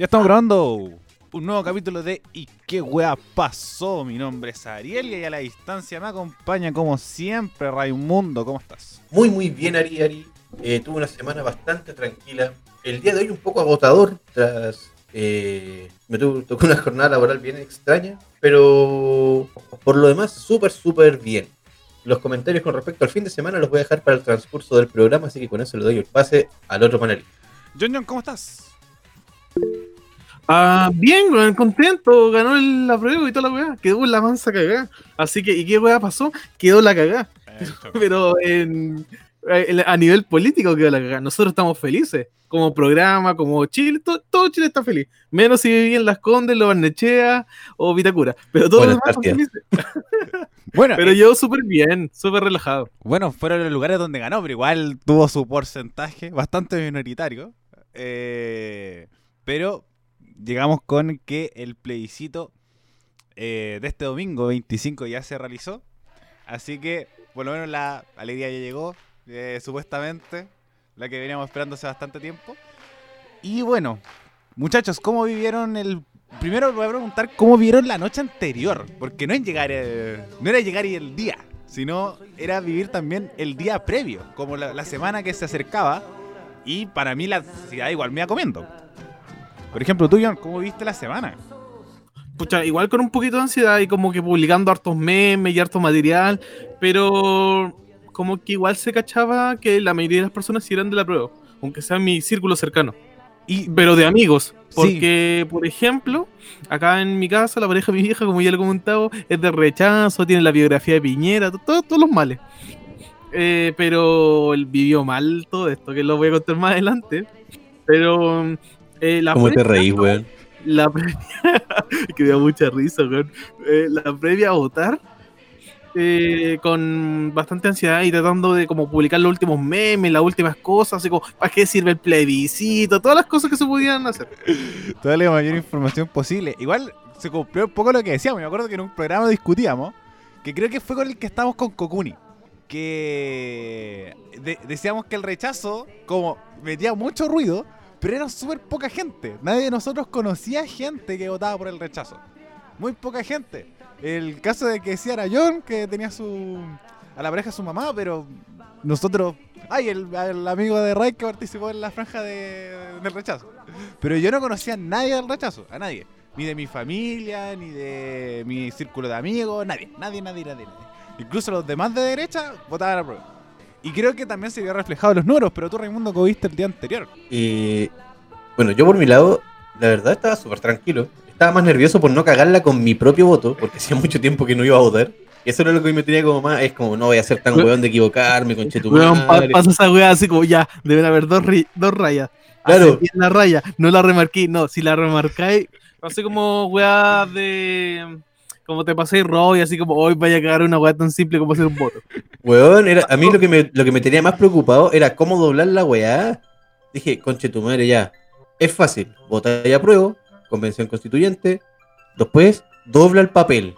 Ya estamos grabando un nuevo capítulo de ¿Y qué wea pasó? Mi nombre es Ariel y a la distancia me acompaña como siempre Raimundo. ¿Cómo estás? Muy, muy bien, Ari. Ari. Eh, tuve una semana bastante tranquila. El día de hoy un poco agotador, tras. eh, me tocó una jornada laboral bien extraña, pero por lo demás, súper, súper bien. Los comentarios con respecto al fin de semana los voy a dejar para el transcurso del programa, así que con eso le doy el pase al otro panelista. John John, ¿cómo estás? Ah, bien, weón, contento, ganó el- la prueba y toda la weá, quedó la mansa cagada. Así que, ¿y qué weá pasó? Quedó la cagada. Pero en, en- a nivel político quedó la cagada. Nosotros estamos felices, como programa, como Chile, to- todo, Chile está feliz. Menos si viví en Las Condes, Lo Barnechea o Vitacura. Pero todos los demás están felices. Bueno, Pero eh, yo súper bien, súper relajado. bueno, fueron los lugares donde ganó, pero igual tuvo su porcentaje bastante minoritario. Eh, pero llegamos con que el plebiscito eh, de este domingo 25 ya se realizó. Así que por lo menos la alegría ya llegó, eh, supuestamente, la que veníamos esperando hace bastante tiempo. Y bueno, muchachos, ¿cómo vivieron el... Primero voy a preguntar cómo vieron la noche anterior, porque no, es llegar, eh, no era llegar y el día, sino era vivir también el día previo, como la, la semana que se acercaba. Y para mí la ansiedad igual me iba comiendo. Por ejemplo, tú, John, ¿cómo viste la semana? Pucha, igual con un poquito de ansiedad y como que publicando hartos memes y harto material, pero como que igual se cachaba que la mayoría de las personas sí eran de la prueba, aunque sea mi círculo cercano, Y pero de amigos, porque por ejemplo, acá en mi casa la pareja de mi vieja, como ya lo he comentado, es de rechazo, tiene la biografía de Piñera, to- todo- todos los males. Eh, pero él vivió mal todo esto, que lo voy a contar más adelante. Pero eh, la ¿Cómo te reís, weón? la previa, que me da mucha risa, weón. Eh, la previa a votar, eh, con bastante ansiedad y tratando de como publicar los últimos memes, las últimas cosas, así como, ¿para qué sirve el plebiscito? Todas las cosas que se podían hacer. toda la mayor información posible. Igual se cumplió un poco lo que decíamos. Me acuerdo que en un programa discutíamos, que creo que fue con el que estábamos con Kokuni. Que de- decíamos que el rechazo, como metía mucho ruido, pero era súper poca gente. Nadie de nosotros conocía gente que votaba por el rechazo. Muy poca gente. El caso de que decía John, que tenía su a la pareja su mamá, pero nosotros. Ay, el, el amigo de Ray que participó en la franja de, del rechazo. Pero yo no conocía a nadie del rechazo, a nadie. Ni de mi familia, ni de mi círculo de amigos, nadie, nadie, nadie, nadie. nadie. Incluso los demás de derecha votaban a prueba. Y creo que también se vio reflejado en los números, pero tú, Raimundo, ¿cómo viste el día anterior? Y bueno, yo por mi lado, la verdad estaba súper tranquilo. Estaba más nervioso por no cagarla con mi propio voto, porque hacía mucho tiempo que no iba a votar. Y eso era lo que me tenía como más, es como no voy a ser tan Weón. de equivocarme, con Weón, pa- pasa esa weá así como, ya, deben haber dos, ri- dos rayas. Claro. Bien la raya, no la remarqué, no, si la remarcáis, así como weá de... Como te pasé y así como hoy vaya a cagar una weá tan simple como hacer un voto. Weón, era, a mí lo que, me, lo que me tenía más preocupado era cómo doblar la weá. Dije, conche tu madre ya. Es fácil, vota y apruebo, convención constituyente. Después, dobla el papel.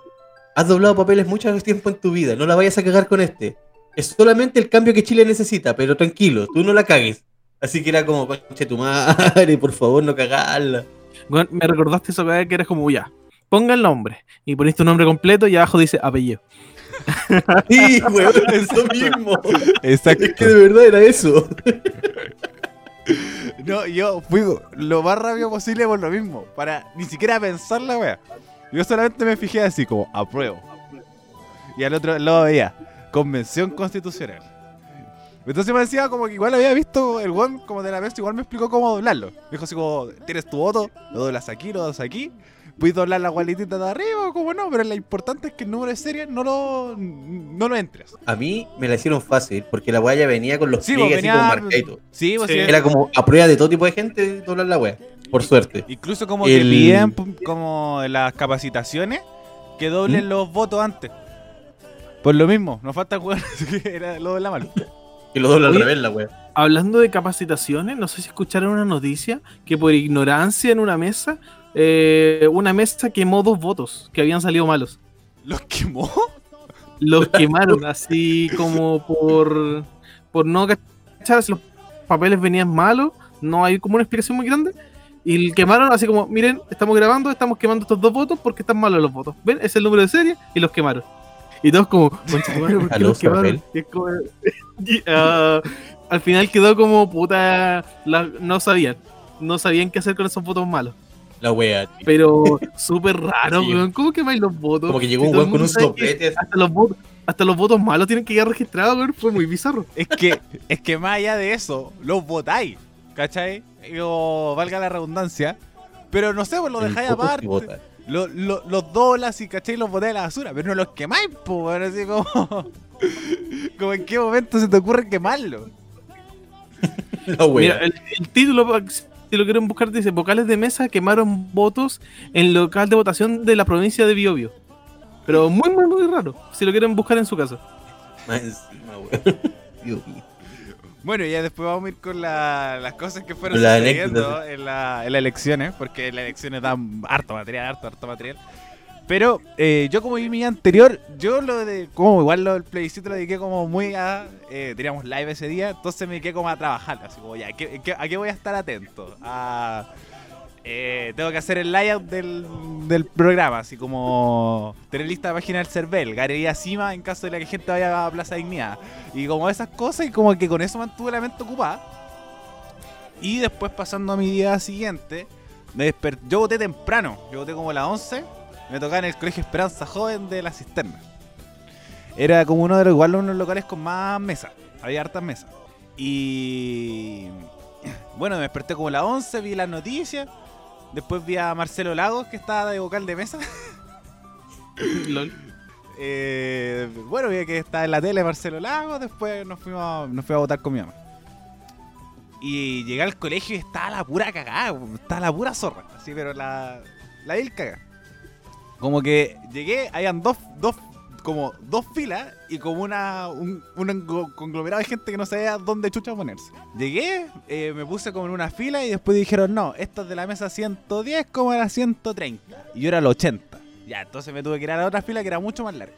Has doblado papeles mucho tiempo en tu vida, no la vayas a cagar con este. Es solamente el cambio que Chile necesita, pero tranquilo, tú no la cagues. Así que era como, conche tu madre, por favor, no cagarla. Me recordaste esa weá que eres como, ya, ponga el nombre, y ponés tu nombre completo y abajo dice apellido. Sí, weón, eso mismo. Exacto. Es que de verdad era eso. No, yo fui lo más rápido posible por lo mismo, para ni siquiera pensar la wea. Yo solamente me fijé así como, apruebo. Y al otro lado veía, convención constitucional. Entonces me decía como que igual había visto el one como de la vez, igual me explicó cómo doblarlo. Me dijo así como, tienes tu voto, lo doblas aquí, lo doblas aquí. Puedes doblar la gualitita de arriba o como no, pero lo importante es que el número de serie no lo, no lo entres. A mí me la hicieron fácil porque la weá ya venía con los Sí, pliegues pues, así como venía- marcadito. Sí, pues Sí. sí, Era como a prueba de todo tipo de gente doblar la weá. Por suerte. Incluso como que El- piden pum, como las capacitaciones que doblen ¿Mm? los votos antes. Por lo mismo, nos falta jugar, así que era lo de la mano. Que lo dobla al revés la weá. Hablando de capacitaciones, no sé si escucharon una noticia que por ignorancia en una mesa, eh, una mesa quemó dos votos que habían salido malos. ¿Los quemó? Los quemaron así como por, por no cachar si los papeles venían malos, no hay como una explicación muy grande. Y quemaron así como, miren, estamos grabando, estamos quemando estos dos votos porque están malos los votos. ¿Ven? Es el número de serie y los quemaron. Y todos como, "Concha tu madre, ¿por qué los quemaron? Y es como- y, ah, al final quedó como puta, la- no sabían. No sabían qué hacer con esos votos malos. La wea. tío. Pero súper raro, Sí. weón. ¿Cómo quemáis los votos? Como que llegó Si un weón con un soplete. Hasta los votos, hasta los votos malos tienen que quedar registrados, weón. Fue muy bizarro. Es que, es que más allá de eso, los votáis, ¿cachai? O valga la redundancia. Pero no sé, pues lo dejáis aparte. Lo- lo- los doblas y cachai los botáis a la basura, pero no los quemáis, pues, weón, así como. como en qué momento se te ocurre quemarlo. La wea. Mira, el, el título, si lo quieren buscar, dice: Vocales de mesa quemaron votos en local de votación de la provincia de Biobío. Pero muy, muy, muy raro. Si lo quieren buscar en su casa. Bueno, ya después vamos a ir con la- las cosas que fueron Las sucediendo en, la- en las elecciones, porque las elecciones dan harto material, harto, harto material. Pero eh, yo como vi mi anterior, yo lo de, como igual lo del plebiscito lo dediqué como muy a, eh, teníamos live ese día, entonces me dediqué como a trabajar, así como ya, ¿qué- qué- ¿a qué voy a estar atento? A, eh, tengo que hacer el layout del, del programa, así como tener lista de página del CERVEL, galería cima en caso de la que gente vaya a Plaza Dignidad. Y como esas cosas, y como que con eso mantuve la mente ocupada. Y después pasando a mi día siguiente, me desper- yo voté temprano, yo voté como a las 11, me tocaba en el colegio Esperanza Joven de la Cisterna. Era como uno de los, igual uno de los locales con más mesas, había hartas mesas. Y bueno, me desperté como a las 11, vi las noticias, después vi a Marcelo Lagos que estaba de vocal de mesa. Lol. Eh, bueno, vi que está en la tele Marcelo Lago, después nos fuimos, a- nos fuimos a votar con mi mamá. Y llegué al colegio y estaba la pura cagada, estaba la pura zorra, así, pero la, la vil cagada. Como que llegué, habían dos, dos, como dos filas y como una, un, conglomerado de gente que no sabía dónde chucha ponerse. Llegué, eh, me puse como en una fila y después dijeron, no, esto es de la mesa 110 como a la 130. Y yo era el 80. Ya, entonces me tuve que ir a la otra fila que era mucho más larga.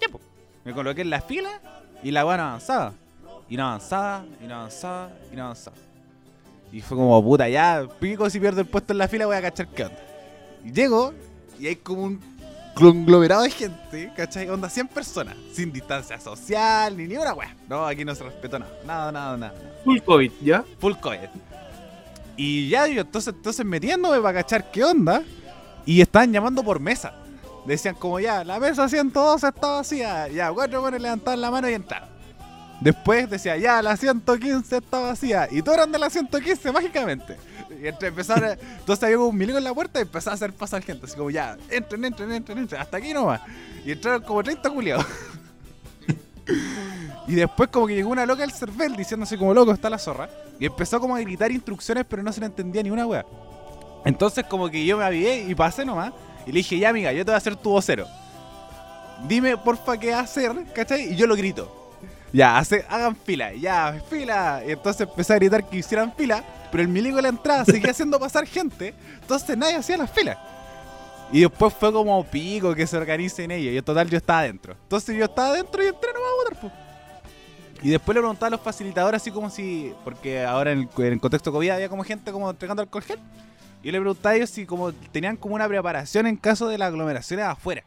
Ya, pues. Me coloqué en la fila y la no avanzaba. Y no avanzaba, y no avanzaba, y no avanzaba. Y fue como, puta, ya, pico si pierdo el puesto en la fila voy a cachar qué onda. Y llego y hay como un conglomerado de gente, ¿cachai? Onda 100 personas, sin distancia social, ni ni una weá. No, aquí no se respetó nada, nada, nada, nada. Full COVID, ¿ya? Full COVID. Y ya yo entonces, entonces metiéndome para cachar qué onda. Y estaban llamando por mesa. Decían como ya, la mesa 102 está vacía. Ya, cuatro buenos levantaban la mano y entraron. Después decía, ya, la 115 está vacía. Y todos eran de la 115 mágicamente. Y entre empezaron a- Entonces había un milico en la puerta y empezaba a hacer pasar gente. Así como, ya, entren, entren, entren, entren. Hasta aquí nomás. Y entraron como 30 culiados. Y después como que llegó una loca del cervel diciendo así como loco está la zorra. Y empezó como a gritar instrucciones pero no se le entendía ni una wea. Entonces como que yo me avivé y pasé nomás. Y le dije, ya amiga, yo te voy a hacer tu vocero. Dime porfa qué hacer, ¿cachai? Y yo lo grito. Ya, hace, hagan fila, ya, fila. Y entonces empecé a gritar que hicieran fila. Pero el milico de la entrada seguía haciendo pasar gente. Entonces nadie hacía las filas. Y después fue como pico que se organicen ellos. Y en total yo estaba adentro. Entonces yo estaba adentro y entré nomás a votar, pues. Y después le preguntaba a los facilitadores así como si, porque ahora en el, en el contexto COVID había como gente como entregando alcohol gel. Y le preguntaba a ellos si como tenían como una preparación en caso de las aglomeraciones afuera.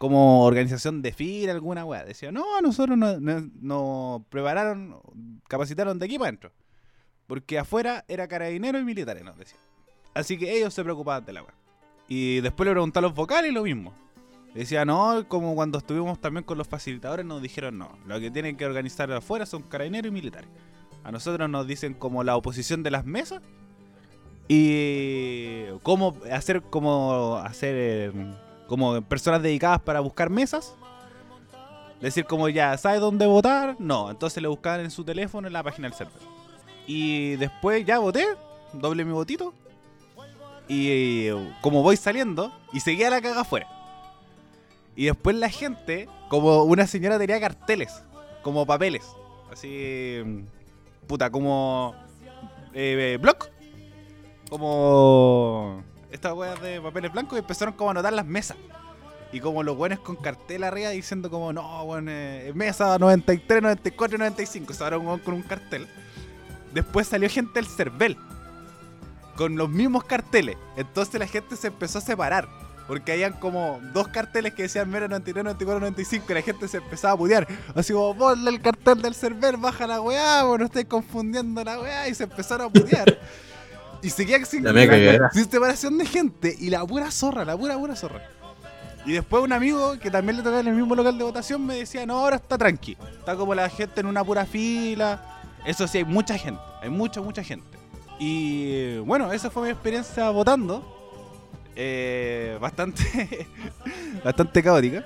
Como organización de fila, alguna weá. Decía, no, nosotros nos no, no prepararon, capacitaron de aquí para adentro. Porque afuera era carabineros y militares, nos decían. Así que ellos se preocupaban de la weá. Y después le preguntaba a los vocales lo mismo. Decía, no, como cuando estuvimos también con los facilitadores nos dijeron, no, lo que tienen que organizar afuera son carabineros y militares. A nosotros nos dicen como la oposición de las mesas y cómo hacer como hacer como personas dedicadas para buscar mesas. Decir como ya, ¿sabe dónde votar? No, entonces le buscaban en su teléfono en la página del server. Y después ya voté, doble mi votito. Y como voy saliendo, y seguía la caga afuera. Y después la gente, como una señora tenía carteles, como papeles. Así, puta, como eh, block. Como estas weas de papeles blancos y empezaron como a anotar las mesas. Y como los buenos con cartel arriba diciendo como, no, bueno, eh, mesa 93, 94 y 95. Se un weón con un cartel. Después salió gente del CERVEL. con los mismos carteles. Entonces la gente se empezó a separar. Porque habían como dos carteles que decían Mero 93, 94, 95 y la gente se empezaba a putear. Así como, ponle el cartel del server, baja la weá, no estáis confundiendo la weá. Y se empezaron a putear. y cagada. sin separación de gente. Y la pura zorra, la pura, pura zorra. Y después un amigo que también le tocaba en el mismo local de votación me decía, no, ahora está tranqui. Está como la gente en una pura fila. Eso sí, hay mucha gente. Hay mucha, mucha gente. Y bueno, esa fue mi experiencia votando. Eh, bastante, bastante caótica.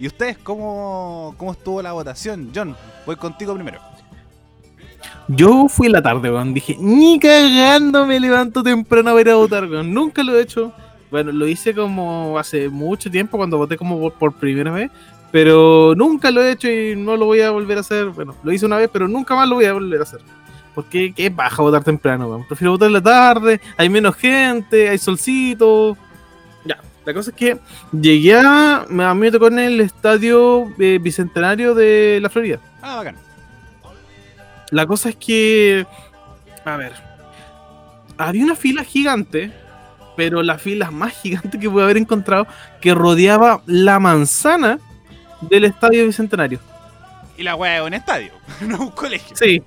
¿Y ustedes cómo, cómo estuvo la votación? John, voy contigo primero. Yo fui la tarde, weón. Dije, ni cagando me levanto temprano a ir a votar, weón. Nunca lo he hecho. Bueno, lo hice como hace mucho tiempo cuando voté como por, por primera vez. Pero nunca lo he hecho y no lo voy a volver a hacer. Bueno, lo hice una vez, pero nunca más lo voy a volver a hacer. Porque qué baja votar temprano, weón. Prefiero votar en la tarde, hay menos gente, hay solcito. Ya, la cosa es que llegué a. A mí me tocó en el estadio eh, bicentenario de la Florida. Ah, bacán. La cosa es que. A ver. Había una fila gigante. Pero la fila más gigante que pude haber encontrado. Que rodeaba la manzana del estadio bicentenario. Y la weá es un estadio, no un colegio. Sí.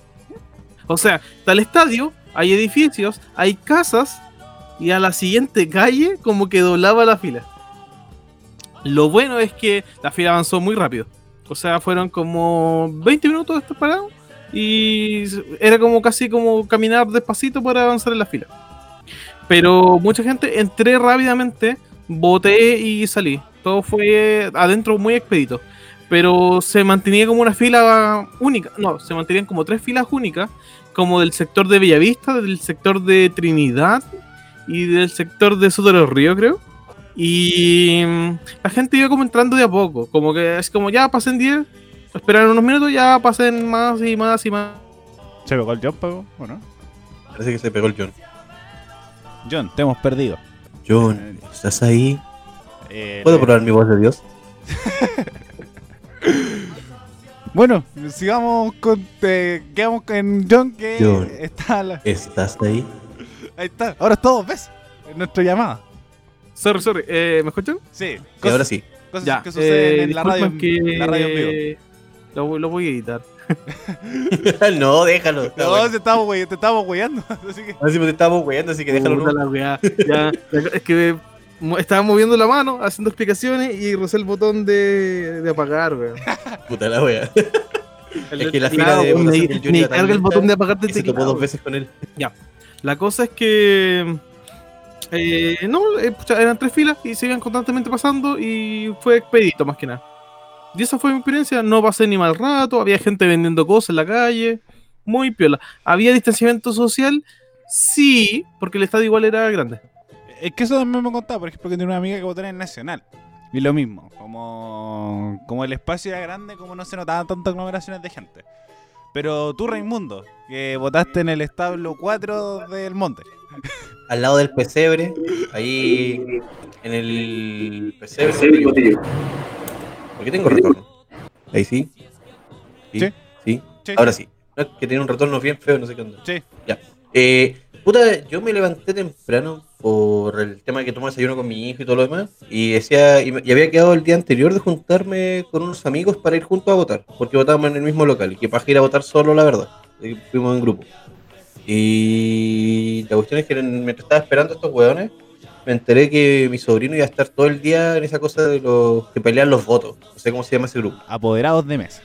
O sea, está el estadio, hay edificios, hay casas. Y a la siguiente calle, como que doblaba la fila. Lo bueno es que la fila avanzó muy rápido. O sea, fueron como 20 minutos de estar parado. Y era como casi como caminar despacito para avanzar en la fila. Pero mucha gente, entré rápidamente, voté y salí. Todo fue adentro muy expedito. Pero se mantenía como una fila única. No, se mantenían como tres filas únicas. Como del sector de Bellavista, del sector de Trinidad y del sector de Soto de los Ríos, creo. Y mm, la gente iba como entrando de a poco. Como que es como ya pasen 10, esperan unos minutos, ya pasen más y más y más. ¿Se pegó el John, pegó? ¿O no? Parece que se pegó el John. John, te hemos perdido. John, ¿estás ahí? Eh, ¿Puedo probar mi voz de Dios? Bueno, sigamos con. Te, quedamos en John que John. está. la- ¿Estás ahí? ahí está. Ahora es todo, ¿ves? En nuestra llamada. Sorry, sorry, eh, ¿me escuchan? Sí. Y ahora sí. cosas Ya, que suceden eh, en la radio, que la radio en vivo. Lo, lo voy a editar. no, déjalo. No, bueno. te estamos, te estamos weyando. Así que. Así te estamos weyando, así que déjalo. Puta ¿no? la weá. Ya, es que estaba moviendo la mano, haciendo explicaciones y rozé el botón de, de apagar, weón. Puta la wea. El Es que la fila de me, me carga el botón de apagar se topó teclado. dos veces con él. La cosa es que. eh, no, eh, pucha, eran tres filas y se iban constantemente pasando y fue expedito más que nada. Y esa fue mi experiencia. No pasé ni mal rato, había gente vendiendo cosas en la calle. Muy piola. ¿Había distanciamiento social? Sí, porque el estadio igual era grande. Es que eso también me contaba, por ejemplo, que tiene una amiga que votó en el Nacional. Y lo mismo, como, como el espacio era grande, como no se notaban tantas aglomeraciones de gente. Pero tú, Raimundo, que votaste en el establo 4 del monte. Al lado del pesebre, ahí en el pesebre. ¿Por qué tengo retorno? Ahí sí. Sí. Sí. Sí. Sí. Ahora sí. Que tiene un retorno bien feo, no sé qué onda. Sí. Eh, puta, yo me levanté temprano por el tema de que tomo desayuno con mi hijo y todo lo demás. Y decía, y, había quedado el día anterior de juntarme con unos amigos para ir juntos a votar, porque votábamos en el mismo local. Y que para ir a votar solo, la verdad. Fuimos en grupo. Y la cuestión es que en- mientras estaba esperando a estos hueones, me enteré que mi sobrino iba a estar todo el día en esa cosa de los que pelean los votos. No sé cómo se llama ese grupo. Apoderados de mesa.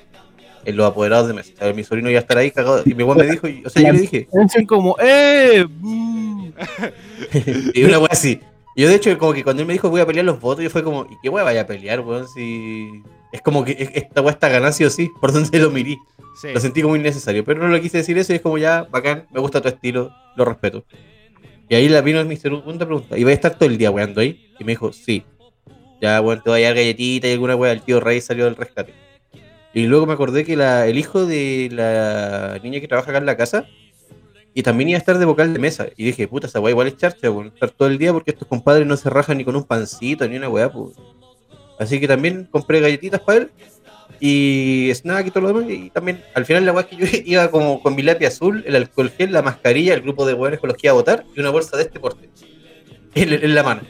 En los apoderados de mesa. O sea, mi sobrino iba a estar ahí cagado. Y mi weón me dijo, y- o sea, yo le dije, como, ¡eh! bu". y una wea así. Yo, de hecho, como que cuando él me dijo voy a pelear los votos, yo fue como, ¿y qué wea vaya a pelear, weón? Si. Es como que es- esta wea está ganando sí o sí, por donde lo mirí. Sí. Lo sentí como innecesario, pero no le quise decir eso y es como ya, bacán, me gusta tu estilo, lo respeto. Y ahí la vino mi segunda pregunta, ¿y va a estar todo el día weando ahí? Y me dijo, sí. Ya, bueno, te voy a dar galletita y alguna wea, el tío Rey salió del rescate. Y luego me acordé que la, el hijo de la niña que trabaja acá en la casa, y también iba a estar de vocal de mesa. Y dije, puta, esa weá igual es charcha, weón. Estar todo el día porque estos compadres no se rajan ni con un pancito ni una weá, pues. Así que también compré galletitas para él. Y snack y todo lo demás. Y también, al final, la weá es que yo iba como con mi lápiz azul, el alcohol gel, la mascarilla, el grupo de hueones con los que iba a votar y una bolsa de este porte en, en la mano.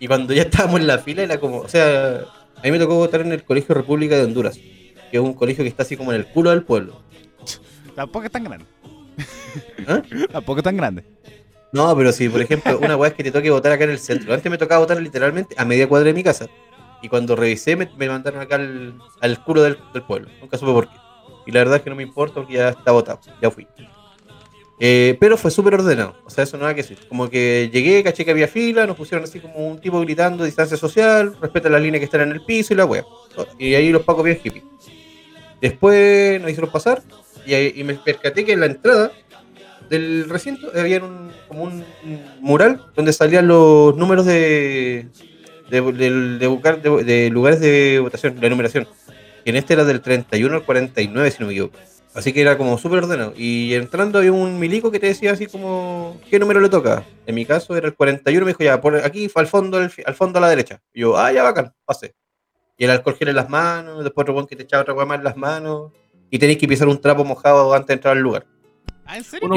Y cuando ya estábamos en la fila, era como, o sea, a mí me tocó votar en el Colegio República de Honduras, que es un colegio que está así como en el culo del pueblo. Tampoco es tan grande. ¿Ah? Tampoco es tan grande. No, pero si, por ejemplo, una weá es que te toque votar acá en el centro. Antes me tocaba votar literalmente a media cuadra de mi casa. Y cuando revisé, me, me mandaron acá al, al culo del, del pueblo. Nunca supe por qué. Y la verdad es que no me importa porque ya está votado. Ya fui. Eh, pero fue súper ordenado. O sea, eso no hay que decir. Como que llegué, caché que había fila, nos pusieron así como un tipo gritando distancia social, respeta las líneas que están en el piso y la wea. Y ahí los pacos bien hippie. Después nos hicieron pasar y, y me percaté que en la entrada del recinto había un, como un mural donde salían los números de, de, de- de buscar- de- de lugares de votación, de numeración. En este era del 31 al 49, si no me equivoco. Así que era como súper ordenado. Y entrando había un milico que te decía así como, ¿qué número le toca? En mi caso era el 41, me dijo, ya, por aquí, al fondo, al, fondo a la derecha. Y yo, ah, ya bacán, pasé. Y el alcohol gel en las manos, después otro que te echaba otra más en las manos. Y tenéis que pisar un trapo mojado antes de entrar al lugar. ¿Ah, en serio?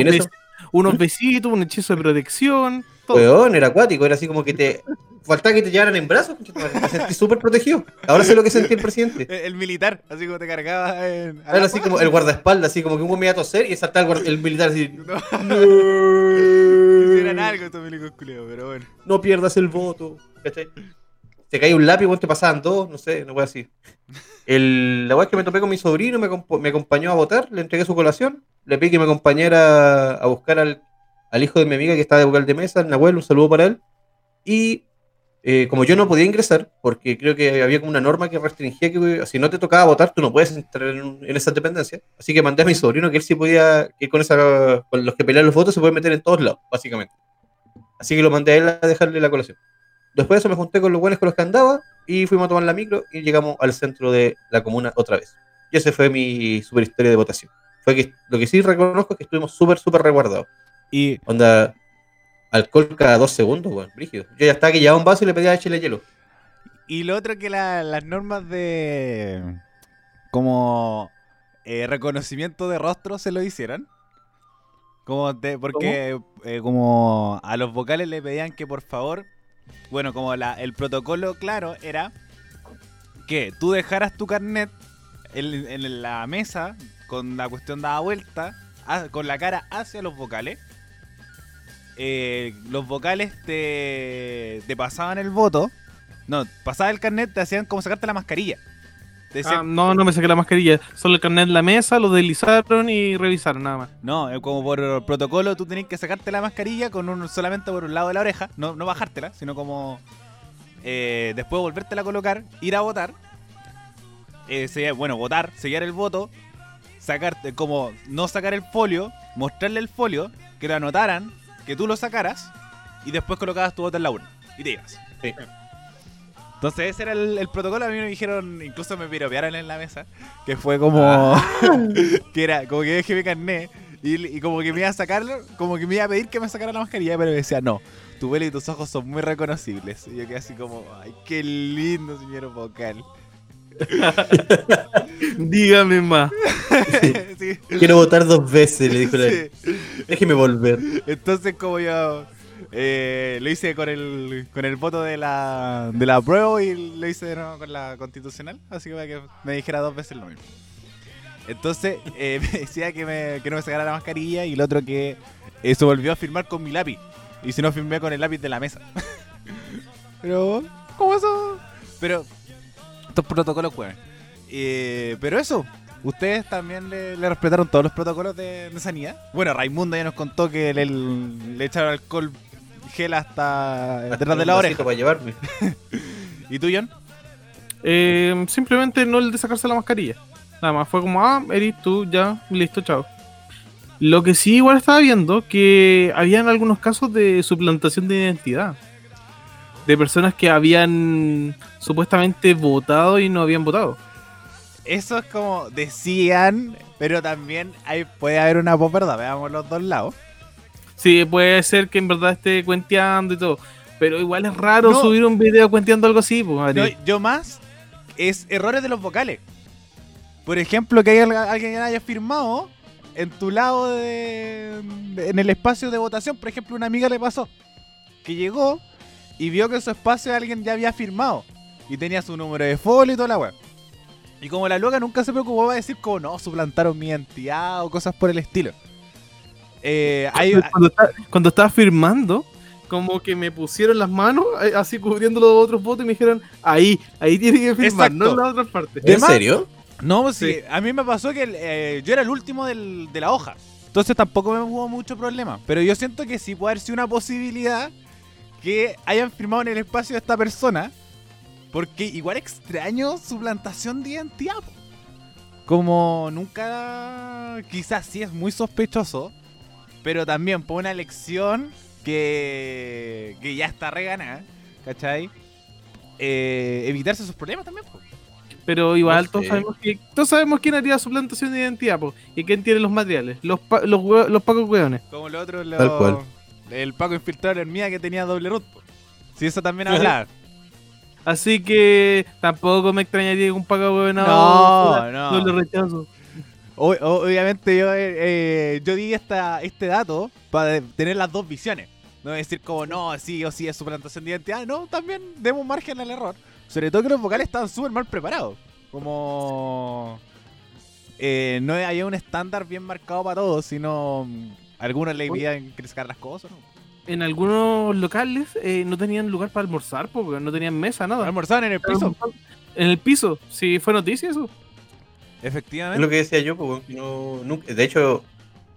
Unos besitos, un hechizo de protección. Todo. Weón, era acuático, era así como que te. Faltaba que te llevaran en brazos, me sentí súper protegido. Ahora sé lo que sentí el presidente. El, el militar, así como te cargaba en. a Era la así como el guardaespaldas, así como que un me iba a toser y saltaba el, guarda- el militar así. Hicieran algo estos milicos culiados, pero bueno. No pierdas el voto. ¿Cachai? Te caía un lápiz, te pasaban dos, no sé, no voy así. El, la weá que me topé con mi sobrino, me, me acompañó a votar, le entregué su colación, le pedí que me acompañara a buscar al, al hijo de mi amiga que estaba de vocal de mesa, el Nahuel, un saludo para él. Y eh, como yo no podía ingresar, porque creo que había como una norma que restringía que si no te tocaba votar, tú no puedes entrar en, en esa dependencia. Así que mandé a mi sobrino que él sí podía, que con, esa, con los que pelean los votos se puede meter en todos lados, básicamente. Así que lo mandé a él a dejarle la colación. Después de eso me junté con los buenos con los que andaba y fuimos a tomar la micro y llegamos al centro de la comuna otra vez. Y esa fue mi super historia de votación. Fue que lo que sí reconozco es que estuvimos súper, súper resguardados. Y Onda, alcohol cada dos segundos, weón, brígido. Yo ya estaba que llevaba un vaso y le pedía échale hielo. Y lo otro que la- las normas de como eh, reconocimiento de rostro se lo hicieron. Como de- porque eh, como a los vocales le pedían que por favor, bueno, como la, el protocolo claro era que tú dejaras tu carnet en, la mesa con la cuestión dada vuelta, con la cara hacia los vocales. Eh, los vocales te, te pasaban el voto. No, pasaba el carnet, te hacían como sacarte la mascarilla. Te Ah, no, no me saqué la mascarilla. Solo el carnet en la mesa, lo deslizaron y revisaron nada más. no, eh, como por protocolo tú tenías que sacarte la mascarilla con un, solamente por un lado de la oreja, no, no bajártela, sino como eh, después volvértela a colocar, ir a votar. Eh, sellar- bueno, votar, sellar el voto, sacarte, como no sacar el folio, mostrarle el folio, que lo anotaran, que tú lo sacaras y después colocabas tu voto en la urna y te ibas. Sí. Entonces ese era el, el protocolo, a mí me dijeron, incluso me piropearon en la mesa, que fue como, que era, como que dejé mi carnet y, y como que me iba a sacarlo, como que me iba a pedir que me sacara la mascarilla, pero me decía, no, tu pelo y tus ojos son muy reconocibles. Y yo quedé así como, ay, qué lindo, señor vocal. Dígame más. Sí. Quiero votar dos veces, le dijo la Sí. Déjeme volver. Entonces como yo eh, lo hice con el con el voto de la de la prueba y lo hice de nuevo con la constitucional, así que para que me dijera dos veces lo mismo. Entonces eh, me decía que, me, no me sacara la mascarilla y el otro que eh, se volvió a firmar con mi lápiz. Y si no firmé con el lápiz de la mesa. pero, ¿cómo eso? Pero, estos protocolos juegan. Eh, pero eso, ¿ustedes también le, respetaron todos los protocolos de, sanidad? Bueno, Raimundo ya nos contó que le echaron alcohol gel hasta detrás de la oreja. para llevarme. ¿Y tú, John? Eh, simplemente no el de sacarse la mascarilla. Nada más, fue como, ah, eres tú, ya, listo, chao. Lo que sí igual estaba viendo que habían algunos casos de suplantación de identidad. De personas que habían supuestamente votado y no habían votado. Eso es como decían, pero también hay, puede haber una posverdad. Veamos los dos lados. Sí, puede ser que en verdad esté cuenteando y todo. Pero igual es raro No. subir un video cuenteando algo así, pues, No, yo más es errores de los vocales. por ejemplo, que hay al- alguien haya firmado en tu lado de, de- en el espacio de votación. Por ejemplo, una amiga le pasó que llegó y vio que en su espacio alguien ya había firmado y tenía su número de folio y toda la web. Y como la loca nunca se preocupó a decir como no, suplantaron mi identidad o cosas por el estilo. Eh, hay, Cuando, está- cuando estaba firmando, como que me pusieron las manos eh, así cubriendo los otros votos y me dijeron, ahí, ahí tiene que firmar, Exacto. no en la otra parte. De ¿En serio? No, pues sí. Sí. A mí me pasó que eh, yo era el último del- de la hoja. Entonces tampoco me hubo mucho problema. Pero yo siento que sí puede haber sido una posibilidad que hayan firmado en el espacio de esta persona. Porque igual extraño su plantación de identidad. Como nunca. Quizás sí es muy sospechoso. Pero también por una elección que, que ya está reganada. ¿Cachai? Eh, evitarse esos problemas también. po. Pero igual No todos sé. sabemos que todos sabemos quién haría suplantación de identidad, po, y quién tiene los materiales, los pa- los, hue- los pacos hueones. Como lo otro, lo- Tal cual. el Paco infiltrado en mía que tenía doble root. po. Si eso también hablaba. Así que tampoco me extrañaría que un paco hueonado No, fuera no. doble rechazo. Obviamente yo, eh, eh, yo di esta, este dato para tener las dos visiones. No decir como, no, sí o sí es suplantación de identidad. No, también demos margen al error. Sobre todo que los vocales estaban súper mal preparados. Como... eh, no había un estándar bien marcado para todos, sino mm, algunos le a sacar las cosas. ¿no? En algunos locales eh, no tenían lugar para almorzar, po, weón, no tenían mesa, nada. Almorzaban en el piso. En el piso, si fue noticia eso. Es Efectivamente. lo que decía yo, pues, no, nunca- de hecho,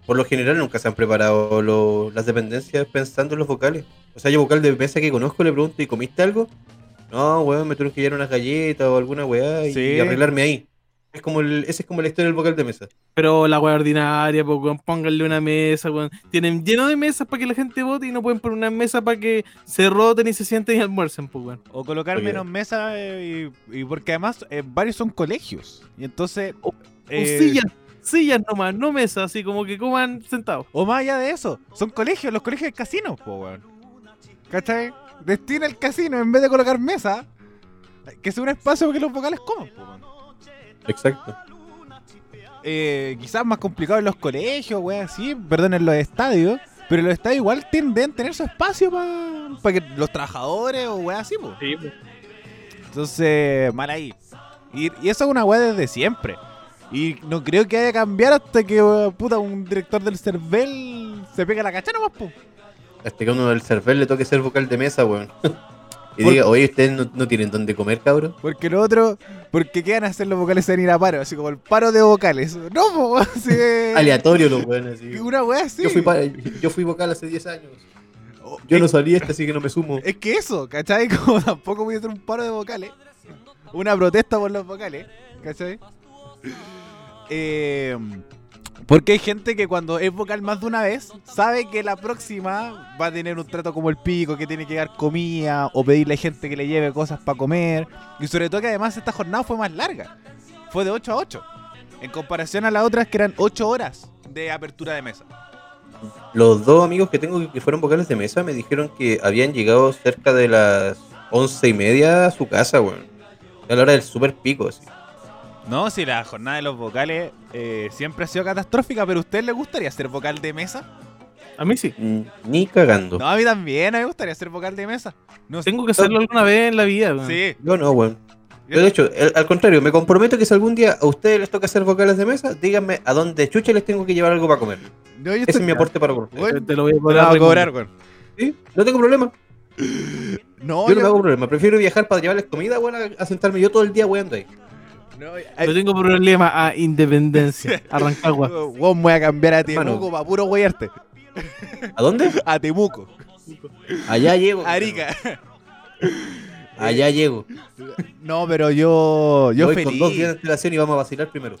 por lo general nunca se han preparado lo- las dependencias pensando en los vocales. O sea, yo vocal de mesa que conozco le pregunto, ¿y comiste algo? No, weón, me tuvieron que llevar unas galletas o alguna weá y, Sí. y arreglarme ahí. Es como el, ese es como la historia del vocal de mesa. Pero la wea ordinaria, weón, pónganle una mesa, weón. Tienen lleno de mesas para que la gente vote y no pueden poner una mesa para que se roten y se sienten y almuercen, pues, weón. O colocar Oye. menos mesas eh, y, y porque además eh, varios son colegios. Y entonces... O- eh, O sillas, sillas nomás, no mesas, así como que coman sentados. O más allá de eso, son colegios, los colegios de casinos, po, weón. ¿Cachai? Destina el casino en vez de colocar mesa, que sea un espacio para que los vocales coman, weón. Exacto. Eh, quizás más complicado en los colegios, weón, así, perdón, en los estadios. Pero los estadios igual tienden a tener su espacio para que los trabajadores o weón así, po. Sí, pues. Entonces, mal ahí. Y, y eso es una weá desde siempre. Y no creo que haya cambiar hasta que, weón, puta, un director del CERVEL se pega la cacha nomás, po. Hasta que a uno del server le toque ser vocal de mesa, weón. y Por- diga, oye, ¿ustedes no, no tienen dónde comer, cabrón? Porque lo otro, porque qué van a hacer los vocales en ir a paro, así como el paro de vocales. No, po, así Aleatorio los weones, así. Una weá así. Yo fui, yo fui vocal hace 10 años. Oh, Yo no salí este, así que no me sumo. es que eso, ¿cachai? Como tampoco voy a hacer un paro de vocales. Una protesta por los vocales, ¿cachai? Eh, porque hay gente que cuando es vocal más de una vez, sabe que la próxima va a tener un trato como el pico, que tiene que dar comida o pedirle a gente que le lleve cosas para comer. Y sobre todo que además esta jornada fue más larga. Fue de 8 a 8. En comparación a las otras que eran 8 horas de apertura de mesa. Los dos amigos que tengo que fueron vocales de mesa me dijeron que habían llegado cerca de las once y media a su casa, weón. A la hora del super pico, así. No, si la jornada de los vocales eh, siempre ha sido catastrófica, pero ¿a usted le gustaría ser vocal de mesa? A mí sí. Mm, Ni cagando. No, a mí también, a mí me gustaría ser vocal de mesa. No. Tengo que hacerlo alguna vez en la vida, weón. Sí. Yo no, weón. Yo, de hecho, el- al contrario, me comprometo que si algún día a ustedes les toca hacer vocales de mesa, díganme a dónde chucha les tengo que llevar algo para comer. No, Ese estoy- es mi aporte para por. Bueno, Te lo voy a cobrar. voy a. Sí, no tengo problema. No, yo no me yo- hago problema. Prefiero viajar para llevarles comida, weón, a, a sentarme yo todo el día weando ahí. No, No ay, tengo problema a independencia. Arrancar, weón. weón, voy a cambiar a. Temuco para puro weyarte. ¿A dónde? A Temuco. Allá llego. Arica. Allá llego. No, pero yo. Yo Voy feliz. con dos días de antelación y vamos a vacilar primero.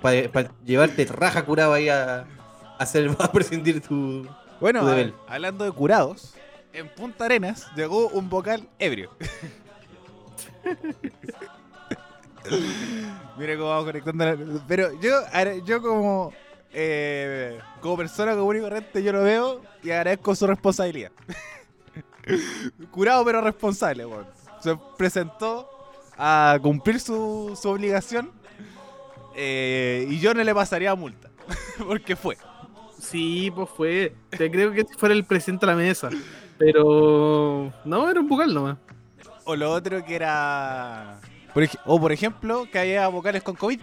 Para, llevarte raja curada ahí a, a hacer a prescindir tu. Bueno, tu a- hablando de curados, en Punta Arenas llegó un vocal ebrio. Mira cómo vamos conectando. la- Pero yo, yo como, eh, como persona común y corriente, yo lo veo y agradezco su responsabilidad. Curado pero responsable, weón. Se presentó a cumplir su, su obligación eh, y yo no le pasaría multa. Porque fue. Sí, pues fue. Te creo que fuera el presidente de la mesa. Pero. No, era un vocal nomás. O lo otro que era. Por o por ejemplo, que había vocales con COVID.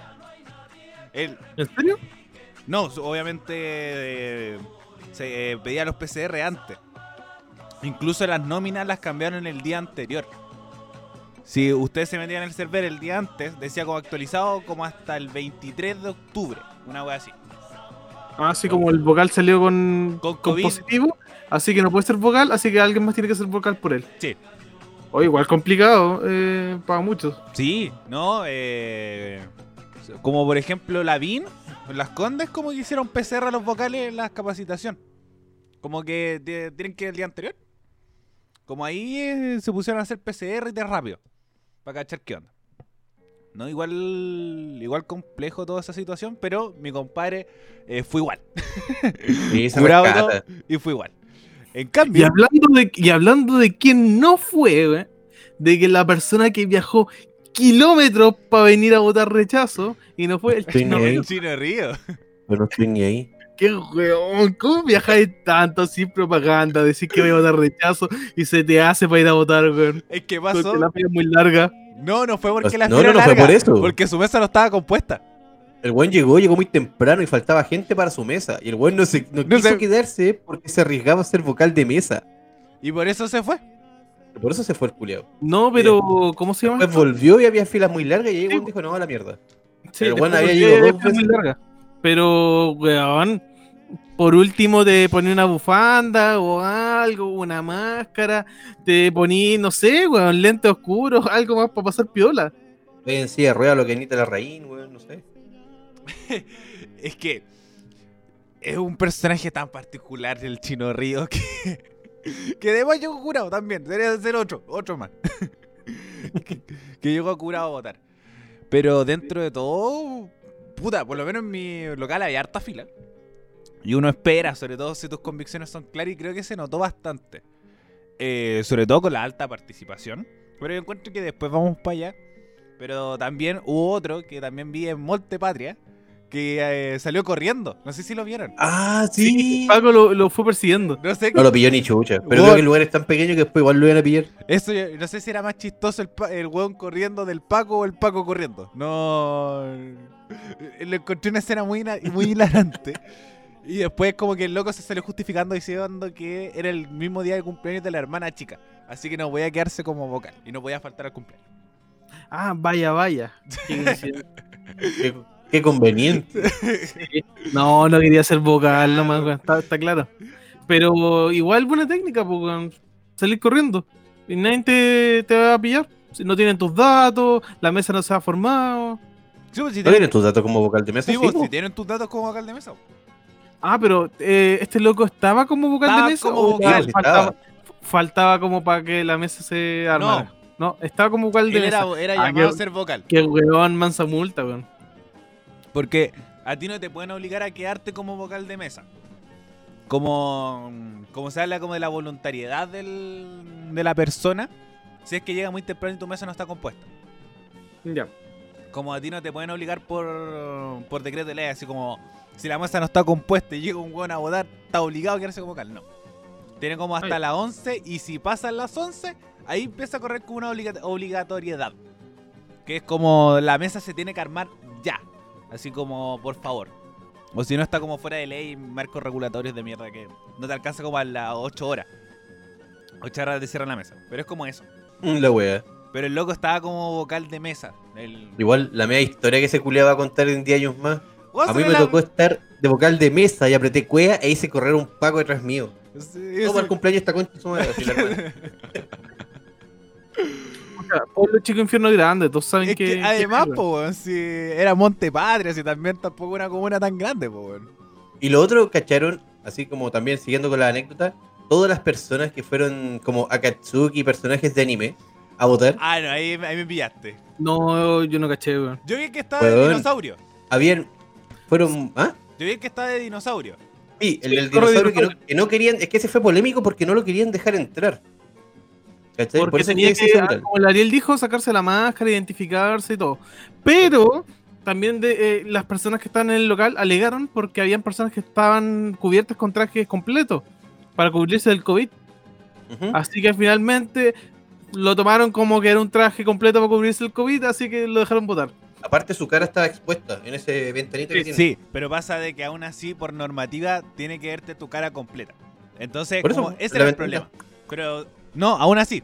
Él, ¿En serio? no, obviamente eh, se eh, pedía los PCR antes. Incluso las nóminas las cambiaron el día anterior. Si ustedes se metían en el server el día antes, decía como actualizado como hasta el 23 de octubre. Una wea así. Así como el vocal salió con, Con con positivo, así que no puede ser vocal, así que alguien más tiene que ser vocal por él. Sí. O igual complicado eh, para muchos. Sí, ¿no? Eh, como por ejemplo la VIN, las Condes como que hicieron PCR a los vocales en la capacitación. Como que te- tienen que ir el día anterior. Como ahí eh, se pusieron a hacer PCR y de rápido. Para cachar qué onda. No, igual, igual complejo toda esa situación, pero mi compadre eh, fue igual. Sí, se Curado rescata. todo, y fue igual. En Y hablando de, y hablando de quién no fue, güey, de que la persona que viajó kilómetros para venir a votar rechazo y no fue el chino. el chino río. Pero no estoy ni ahí. Qué weón, ¿cómo viajáis tanto sin propaganda? Decir que voy a votar rechazo y se te hace para ir a votar, weón. Es que Porque pasó. la fila es muy larga. No, no fue porque la No, fila no, no fue por eso. Porque su mesa no estaba compuesta. El buen llegó, llegó muy temprano y faltaba gente para su mesa. Y el buen no, se, no, No quiso se- quedarse porque se arriesgaba a ser vocal de mesa. Y por eso se fue. Por eso se fue el culiao. No, pero ¿cómo se llama? Después volvió y había filas muy largas y ahí el buen dijo, no, a la mierda. Sí, weón había llegado dos muy veces. larga. Pero, weón, por último te poní una bufanda o algo, una máscara, te poní, no sé, weón, lentes oscuros, algo más para pasar piola. Ve en silla de rueda lo que necesita la raíz, weón. Es que es un personaje tan particular el Chino Río que, que además llegó curado también. Debería ser otro, otro más. que, que llegó curado a votar. Pero dentro de todo, puta, por lo menos en mi local hay harta fila. Y uno espera, sobre todo si tus convicciones son claras, y creo que se notó bastante. Eh, sobre todo con la alta participación. Pero yo encuentro que después vamos para allá. Pero también hubo otro que también vi en Monte Patria, que eh, salió corriendo. No sé si lo vieron. Ah, sí. Paco lo, lo fue persiguiendo. No sé, No lo pilló ni chucha. Pero creo que el lugar es tan pequeño que después igual lo iban a pillar. eso, yo- no sé si era más chistoso el, el weón corriendo del Paco o el Paco corriendo. No. Le encontré una escena muy, muy hilarante. Y después como que el loco se salió justificando diciendo que era el mismo día de cumpleaños de la hermana chica. Así que no podía quedarse como vocal. Y no podía faltar al cumpleaños. Ah, vaya, vaya. Qué conveniente. no, no quería ser vocal nomás, weón, está, está claro. Pero igual buena técnica, pues, salir corriendo. Y nadie te, te va a pillar. Si no tienen tus datos, la mesa no se ha formado. Sí, pues, si ¿No tienen, tus datos como vocal de mesa? sí, pues, si tienen tus datos como vocal de mesa. Ah, pero eh, este loco estaba como vocal Estaba de mesa como o vocal, ya faltaba, como para que la mesa se armara. No, estaba como vocal de Él era, mesa. era Ah, llamado qué- a ser vocal. Qué weón, mansa multa, weón. Porque a ti no te pueden obligar a quedarte como vocal de mesa. Como, como se habla como de la voluntariedad del- de la persona, si es que llega muy temprano y tu mesa no está compuesta. Ya. Como a ti no te pueden obligar por, por decreto de ley, así como si la mesa no está compuesta y llega un weón a votar, está obligado a quedarse como vocal. No. Tiene como hasta Ay. las 11 y si pasan las 11, ahí empieza a correr como una obliga- obligatoriedad. Que es como la mesa se tiene que armar ya. Así como, por favor. O si no está como fuera de ley, marcos regulatorios de mierda que no te alcanza como a las 8 horas. 8 horas te cierran la mesa. Pero es como eso. Mm, La wea. Pero el loco estaba como vocal de mesa. El... Igual la media historia que se culiaba a contar en 10 años más. A mí me la- tocó estar de vocal de mesa y apreté cuea e hice correr un paco detrás mío. Sí, el cumpleaños su madre, Pueblo chico infierno grande, todos saben Es que. que además, po, si era Monte Patria, si también tampoco una comuna tan grande, po. Y lo otro, cacharon, así como también siguiendo con la anécdota, todas las personas que fueron como Akatsuki, personajes de anime, a votar, Ah, no, ahí, ahí me pillaste. No, yo no caché, weón. Yo vi que estaba de dinosaurio. habían, fueron, ¿ah? Yo vi que estaba de dinosaurio. Sí, el Sí, del corre dinosaurio que no, dinosaurio. que no querían, es que ese fue polémico porque no lo querían dejar entrar. ¿Cachai? Porque Por eso tenía que que, ah, como el Ariel dijo, sacarse la máscara, identificarse y todo. Pero también de, eh, las personas que estaban en el local alegaron porque habían personas que estaban cubiertas con trajes completos para cubrirse del COVID. Así que finalmente lo tomaron como que era un traje completo para cubrirse el COVID, así que lo dejaron votar. Aparte, su cara estaba expuesta en ese ventanito que tiene. Sí, pero pasa de que aún así, por normativa, tiene que verte tu cara completa. Entonces, Por eso, como- ese era el problema. Pero, no, aún así,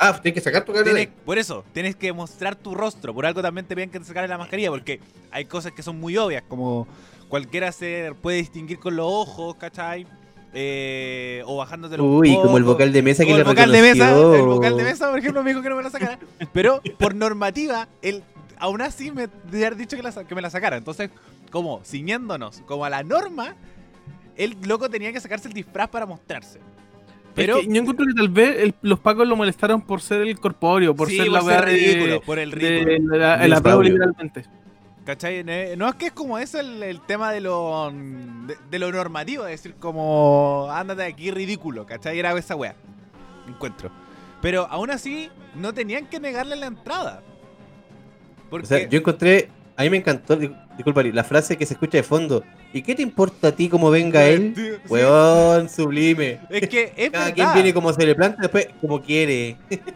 Ah, tienes que sacar tu cara por eso, tienes que mostrar tu rostro. Por algo también te piden que te sacaras la mascarilla, porque hay cosas que son muy obvias, como cualquiera se puede distinguir con los ojos, ¿cachai? Eh, o bajándote los Uy, como el vocal de mesa que le el vocal de mesa, el vocal de mesa, por ejemplo, me dijo que no me la sacara. Pero por normativa, él aún así me debe haber dicho que, la sa- que me la sacara. Entonces, como ciñéndonos, como a la norma, el loco tenía que sacarse el disfraz para mostrarse. Pero yo encuentro que tal vez el- los pacos lo molestaron por ser el corpóreo, por sí, ser la ser weá de- ridículo, por el de, ridículo. la, el apruebo literalmente. ¿Cachai? No es que es como eso el, el tema de lo de, de lo normativo, es decir, como ándate de aquí ridículo, ¿cachai? Era esa wea. Encuentro. Pero aún así, no tenían que negarle la entrada. Porque O sea, yo encontré, a mí me encantó, di- disculpa, la frase que se escucha de fondo. ¿Y qué te importa a ti cómo venga él? Sí, Weón, sublime. Es que es Cada verdad. quien viene como se le planta, después como quiere.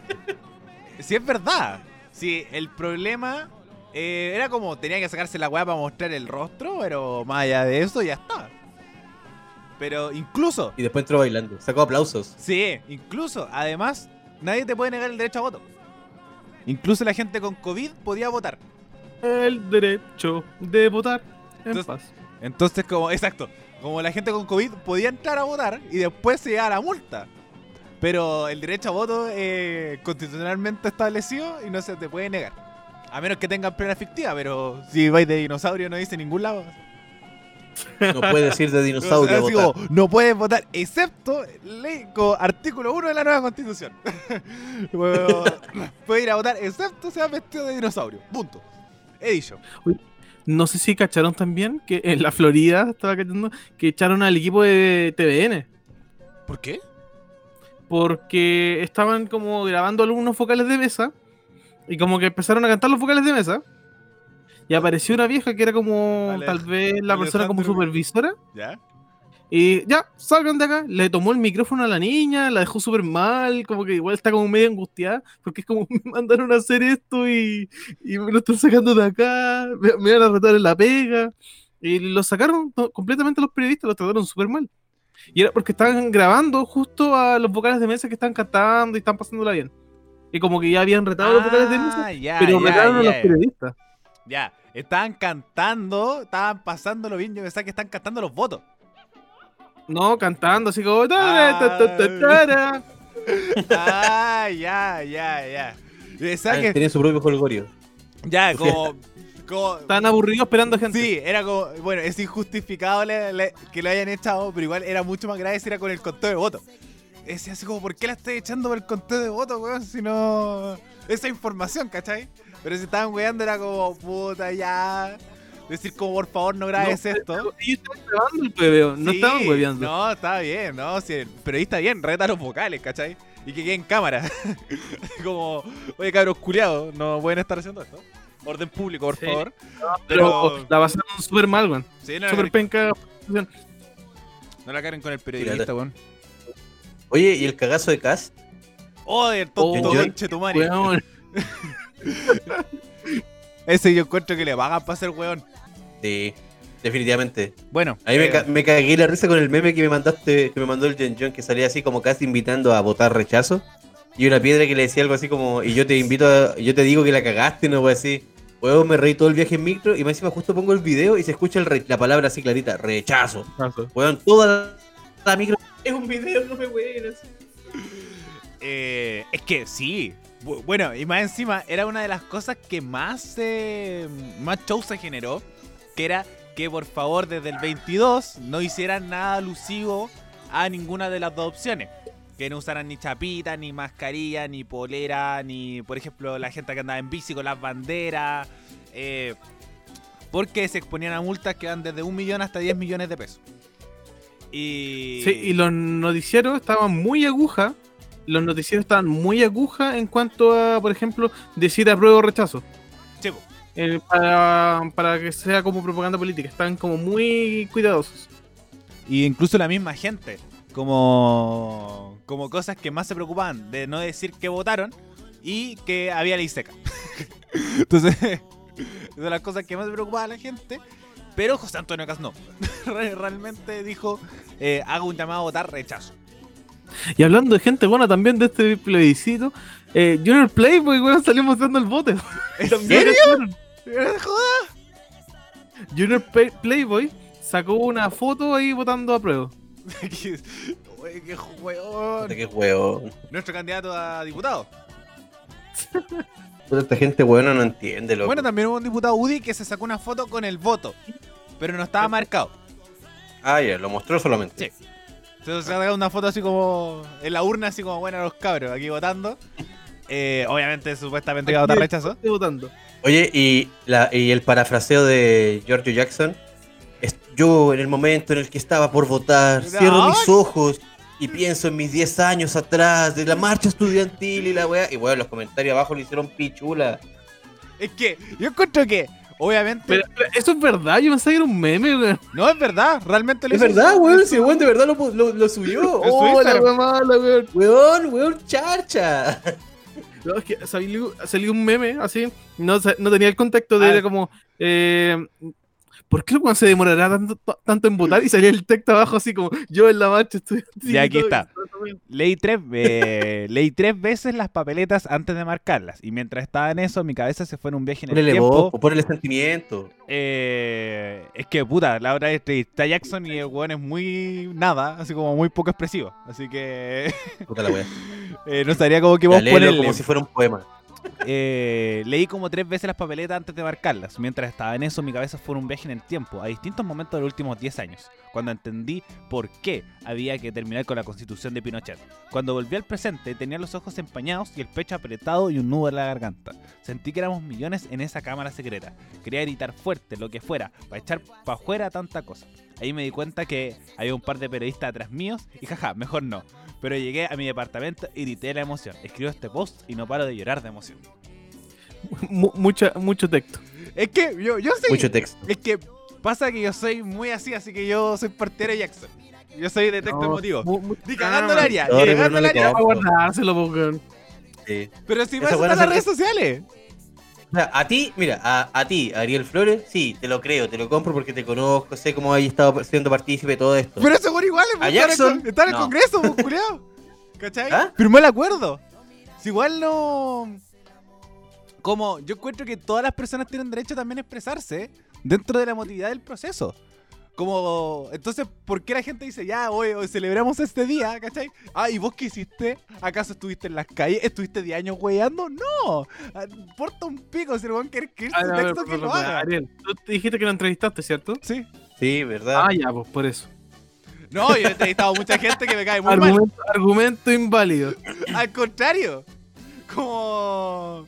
Sí, es verdad. Sí, el problema eh, era como tenía que sacarse la weá para mostrar el rostro, pero más allá de eso ya está. Pero incluso, Y después entró bailando. Sacó aplausos. sí, incluso, además, nadie te puede negar el derecho a voto. Incluso la gente con COVID podía votar. El derecho de votar en Entonces- paz. Entonces, como, exacto, como la gente con COVID podía entrar a votar y después se iba a la multa. Pero el derecho a voto es constitucionalmente establecido y no se te puede negar. A menos que tengan plena fictiva, pero si vais de dinosaurio no dice en ningún lado. No puede decir de dinosaurio. Así votar. como, no puedes votar, excepto ley, como artículo 1 de la nueva constitución. Puedes ir a votar, excepto sea vestido de dinosaurio. Punto. He dicho. No sé si cacharon también que en la Florida estaba cachando que echaron al equipo de TVN ¿Por qué? porque estaban como grabando algunos vocales de mesa y como que empezaron a cantar los vocales de mesa. Y apareció una vieja que era como tal vez la persona como supervisora. ¿Ya? Y ya, salgan de acá, le tomó el micrófono a la niña, la dejó súper mal, como que igual está como medio angustiada, porque es como, me mandaron a hacer esto y, y me lo están sacando de acá, me, me van a retar en la pega. Y lo sacaron to- completamente los periodistas, lo trataron súper mal. Y era porque estaban grabando justo a los vocales de mesa que están cantando y están pasándola bien. Y como que ya habían retado a los vocales de mesa, Ah, pero retaron a los periodistas. Ya, estaban cantando, estaban pasándolo bien. Yo pensaba que están cantando los votos. No, cantando así como... "Tara, ta, ta, ta, tara". ah, ya, ya, ya. Yo pensaba Ah, que, Tenía su propio holgorio. ya, como. como Estaban aburridos esperando gente. sí, era como. Bueno, es injustificado le- le- que lo hayan echado, pero igual era mucho más grave si era con el conteo de votos. Es así como, ¿por qué la estoy echando por el conteo de votos, weón? Si no. Esa información, ¿cachai? Pero si estaban weando era como, puta, ya. Decir como, por favor, no grabes No, esto. Ellos estaban grabando el hueveo, no Sí, estaban hueveando. No, está bien, no, si el periodista bien, reta los vocales, ¿cachai? Y que quede en cámara. Como, oye, cabros culiados, no pueden estar haciendo esto. Orden público, por Sí. favor. pero, pero- la pasaron súper mal, weón. Sí, no, la Súper caguen- penca. no la caren con el periodista, weón. Oye, ¿y el cagazo de Cass? Oh, el tonto Oh, conche tu madre. Weón. Ese yo encuentro que le pagan para ser weón. Sí, definitivamente. Bueno, A mí me, eh, ca- me cagué la risa con el meme que me mandaste, que me mandó el Jen John, que salía así como casi invitando a votar rechazo. Y una piedra que le decía algo así como, y yo te invito a, yo te digo que la cagaste, no voy así. Luego me reí todo el viaje en micro y más encima justo pongo el video y se escucha el re- la palabra así clarita, rechazo. Weón, toda la, la micro. Es un video, no me weas. eh, es que sí. Bu- Bueno, y más encima, era una de las cosas que más, eh, más show se generó. Que era que por favor desde el 22 no hicieran nada alusivo a ninguna de las dos opciones. Que no usaran ni chapita, ni mascarilla, ni polera, ni por ejemplo la gente que andaba en bici con las banderas. eh, porque se exponían a multas que van desde un millón hasta 10 millones de pesos. Y... Sí, y los noticieros estaban muy aguja. Los noticieros estaban muy aguja en cuanto a, por ejemplo, decir apruebo o rechazo. Eh, para, para que sea como propaganda política. Están como muy cuidadosos. Y incluso la misma gente, como, como cosas que más se preocupaban de no decir que votaron y que había ley seca. Entonces, son las cosas que más se preocupaba a la gente. Pero José Antonio Cas no. Re- Realmente dijo, eh, hago un llamado a votar rechazo. Y hablando de gente buena también de este plebiscito, eh, Junior Playboy, weón, salió mostrando el voto. ¿En serio? Junior Play- Playboy sacó una foto ahí votando a prueba. Oye, qué hueón. Qué huevo. Nuestro candidato a diputado. Puta, esta gente buena no entiende, loco. Bueno, también hubo un diputado UDI que se sacó una foto con el voto, pero no estaba marcado. Ah, ya, lo mostró solamente. Sí. Se sacó una foto así como en la urna, así como bueno los cabros aquí votando. Eh, obviamente, supuestamente iba a votar rechazo. Estoy votando. Oye, y, la, y el parafraseo de Giorgio Jackson. Es yo en el momento en el que estaba por votar, cierro mis ojos y pienso en mis 10 años atrás de la marcha estudiantil y la weá. Y bueno, los comentarios abajo le hicieron pichula. Es que yo encuentro que, obviamente, Pero, pero eso es verdad, yo pensé que era un meme, weón. no es verdad, realmente lo Es hizo verdad, weón, el weón de verdad lo, lo, lo subió. Oh, la mala, weón. Weón, weón, charcha. No, es que salió, salió un meme así, no, no tenía el contexto de Ah. era como, eh, ¿por qué cuando se demorará tanto, tanto en votar? Y salía el texto abajo así como, yo en la marcha estoy... Y aquí está. Leí tres, eh, leí tres veces las papeletas antes de marcarlas. Y mientras estaba en eso, mi cabeza se fue en un viaje en el Ponele tiempo. po, ponele sentimiento. Eh, es que puta, la vez está Jackson y el weón es muy nada, así como muy poco expresivo. Así que Puta la weá. eh, no sabría cómo que vos ponerle. como si fuera un poema. Eh, leí como tres veces las papeletas antes de marcarlas. Mientras estaba en eso, mi cabeza fue en un viaje en el tiempo, a distintos momentos de los últimos 10 años, cuando entendí por qué había que terminar con la constitución de Pinochet. Cuando volví al presente, tenía los ojos empañados y el pecho apretado y un nudo en la garganta. Sentí que éramos millones en esa cámara secreta. Quería gritar fuerte, lo que fuera, para echar para afuera tanta cosa. Ahí me di cuenta que había un par de periodistas atrás míos y jaja, mejor no. Pero llegué a mi departamento y grité la emoción. Escribo este post y no paro de llorar de emoción. Mu- mucha, mucho texto. Es que yo, yo soy. Mucho texto. Es que pasa que yo soy muy así, así que yo soy partidario de Jackson. Yo soy de texto No, emotivo. Ni cagando el Ah, área, ni cagando el área. Para guardárselo, po, weón. Sí. Pero si vas a buena estar en las redes sociales. O sea, a ti, mira, a, a ti, Ariel Flores, sí, te lo creo, te lo compro porque te conozco, sé cómo has estado siendo partícipe de todo esto. Pero seguro igual, ¿A pues, está en el Jackson? está en el No. Congreso, pues, culiao. ¿Cachai? ¿Ah? Firmó el acuerdo. Si igual no. Como yo encuentro que todas las personas tienen derecho también a expresarse dentro de la emotividad del proceso. Como, entonces, ¿por qué la gente dice, ya, hoy, hoy celebramos este día, ¿cachai? Ah, ¿y vos qué hiciste? ¿Acaso estuviste en las calles? ¿Estuviste 10 años weyando? No, Ah, importa un pico si el weón quiere escribir A su ver, a ver, texto que lo haga. Ariel, tú te dijiste que lo entrevistaste, ¿cierto? Sí. Sí, ¿verdad? Ah, ya, pues por eso. No, yo he entrevistado a mucha gente que me cae muy mal. Argumento, inválido. Al contrario. Como.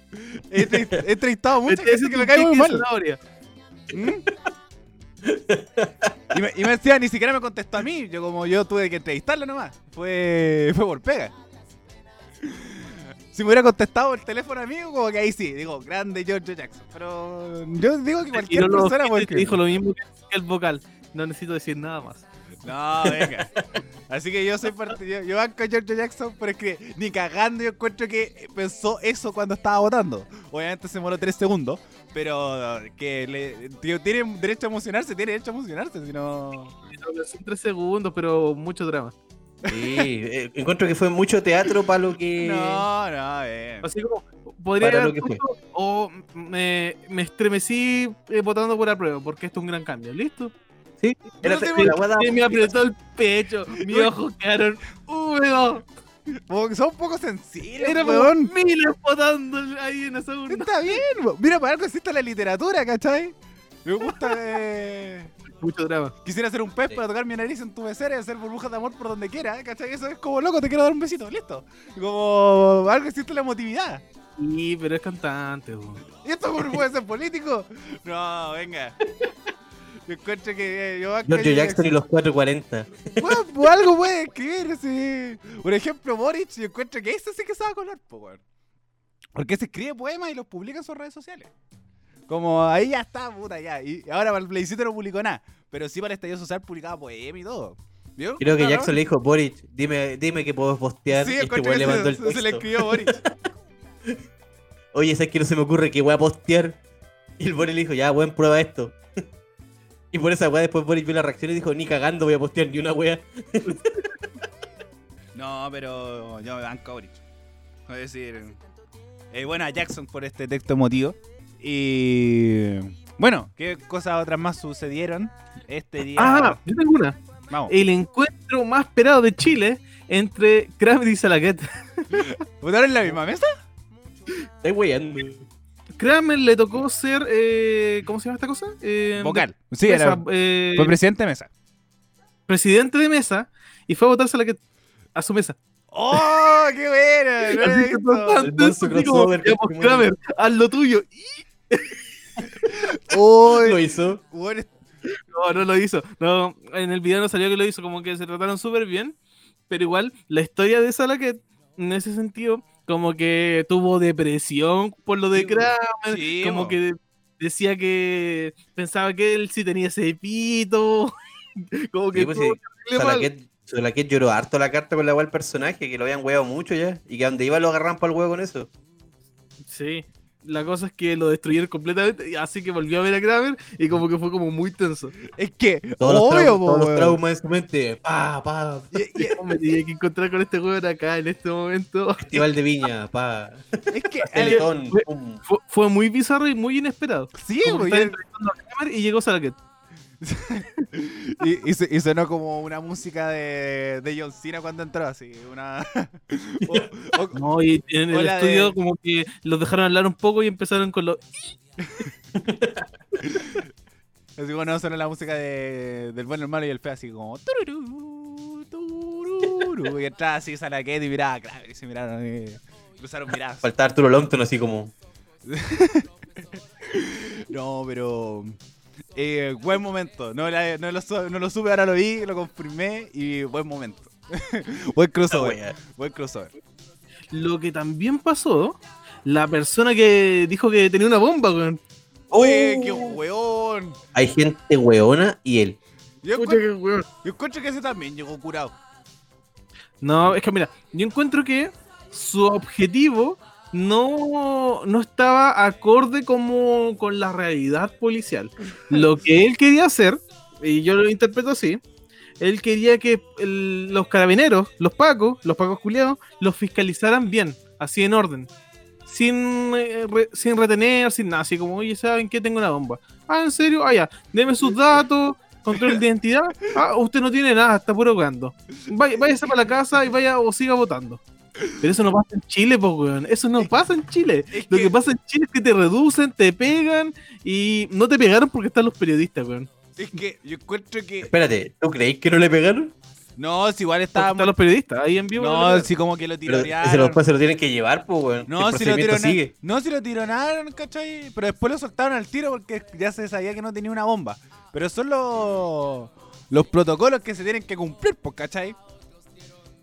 He, entre- he entrevistado a mucha Ese gente que me cae muy mal. zanahoria. ¿Mm? Y me, y me decía, ni siquiera me contestó a mí. Yo, como yo tuve que entrevistarlo nomás. Fue, fue por pega. Si me hubiera contestado el teléfono amigo, como que ahí sí, digo, grande George Jackson. Pero yo digo que Y cualquier no lo persona te dijo lo mismo que el vocal. No necesito decir nada más. No, venga. Así que yo soy parte, yo, yo banco a George Jackson, pero es que ni cagando yo encuentro que pensó eso cuando estaba votando. Obviamente se demoró tres segundos, pero que le, tío, tiene derecho a emocionarse, tiene derecho a emocionarse, si no... Son tres segundos, pero mucho drama. Sí, eh, encuentro que fue mucho teatro para lo que. No, no, eh. Así como, podría Para lo haber que fue. puesto, o me, me estremecí eh, votando por apruebo, porque esto es un gran cambio. ¿Listo? Sí, era No te la Y me apretó el pecho, mis ojos quedaron húmedos. Son un poco sensibles, Era weón. miles votando ahí en esa urna. Está bien, weón. mira, para algo existe la literatura, ¿cachai? Me gusta eh, Mucho drama. Quisiera ser un pez para tocar mi nariz en tu pecera y hacer burbujas de amor por donde quiera, ¿cachai? Eso es como loco, te quiero dar un besito, listo. Como algo existe la emotividad. Sí, pero es cantante, weón. ¿Y esto puede ser político? No, venga. Yo encuentro que eh, yo Giorgio Jackson y los 440. Bueno, pues algo puede escribir, sí. Por ejemplo, Boric, yo encuentro que ese sí que sabe color, po, weón. Porque se escribe poemas y los publica en sus redes sociales. Como ahí ya está, puta, ya. Y ahora para el plebiscito no publicó nada. Pero sí para el estallido social publicaba poema y todo. ¿Vio? Creo que. Jackson le dijo, Boric, dime, dime que puedo postear. Sí, y este le que mandó el se, se le texto. escribió Boris. Oye, ¿sabes que no se me ocurre que voy a postear? Y el Boric le dijo, ya, weón, prueba esto. Y por esa weá después Boric vio la reacción y dijo, ni cagando voy a postear ni una weá. No, pero yo me banco a Boric. Es decir, eh, bueno, a Jackson por este texto emotivo. Y bueno, ¿qué cosas otras más sucedieron este día? Ah, yo tengo una. Vamos. El encuentro más esperado de Chile entre Kramer y Salaquet. ¿Votaron en la misma mesa? Estoy weyando. Kramer le tocó ser. eh, ¿Cómo se llama esta cosa? Eh, Vocal. Sí, era, eh, fue presidente de mesa. presidente de mesa y fue a votar Salaquet a su mesa. ¡Oh, qué buena! Que pues, haz lo tuyo. Uy, Lo hizo. bueno, No, no lo hizo. No, en el video no salió que lo hizo, como que se trataron súper bien. Pero igual, la historia de Salaquet, en ese sentido, como que tuvo depresión por lo de Sí, Kramer. sí, como bo. que decía que pensaba que él sí tenía ese pito. como que Sí, pues, mal. Salaquet, Salaquet lloró harto la carta con la weá del personaje, que lo habían weado mucho ya. Y que a donde iba lo agarran para el huevo con eso. Sí. La cosa es que lo destruyeron completamente, y así que volvió a ver a Kramer y como que fue como muy tenso. es que, Todos, los, obvio, traumas, po, todos los weón. traumas en su mente. Pa, pa. Y- y- Me tenía que encontrar con este juego acá en este momento. Festival de Viña, pa. Es que, Teletón, fue- muy bizarro y muy inesperado. sí, estaba y- entrevistando a Kramer y llegó Salaquet. Y, y, sonó como una música de, de John Cena cuando entró, así, una... o- o- No, y en el estudio de- como que los dejaron hablar un poco y empezaron con los... así como no sonó la música de, del bueno, el malo y el feo, así como... tururú, tururú, y entraba así Salaquet y miraba, claro, y se miraron, y cruzaron miradas. Faltaba Arturo Longton así como. No, pero... Eh, buen momento, no, la- no, lo, no lo supe, ahora lo vi, lo confirmé y buen momento. buen crossover, buen crossover. Lo que también pasó, la persona que dijo que tenía una bomba, weón. ¡Oye, Oh. qué weón! Hay gente weona y él. Yo encuentro, qué weón. yo encuentro que ese también llegó curado. No, es que mira, yo encuentro que su objetivo no, no estaba acorde como con la realidad policial. Lo que él quería hacer, y yo lo interpreto así, él quería que los carabineros, los pacos, los pacos culiados, los fiscalizaran bien, así en orden. Sin, eh, sin retener, sin nada, así como, oye, ¿saben qué? Tengo una bomba. Ah, ¿en serio? Ah, ya, deme sus datos, control de identidad. Ah, usted no tiene nada, está puro jugando. Váyase para la casa y vaya o siga votando. Pero eso no pasa en Chile, po, weón. Eso no pasa en Chile. Es Lo que- que pasa en Chile es que te reducen, te pegan y no te pegaron porque están los periodistas, weón. Es que yo encuentro que. Espérate, ¿tú creéis que no le pegaron? No, si igual estaba. están los periodistas ahí en vivo. No, si como que lo tironearon. después se lo tienen que llevar, pues, weón. No, si lo tironearon. No, si lo tironearon, ¿cachai? Pero después lo soltaron al tiro porque ya se sabía que no tenía una bomba. Pero son los. Los protocolos que se tienen que cumplir, pues, ¿cachai?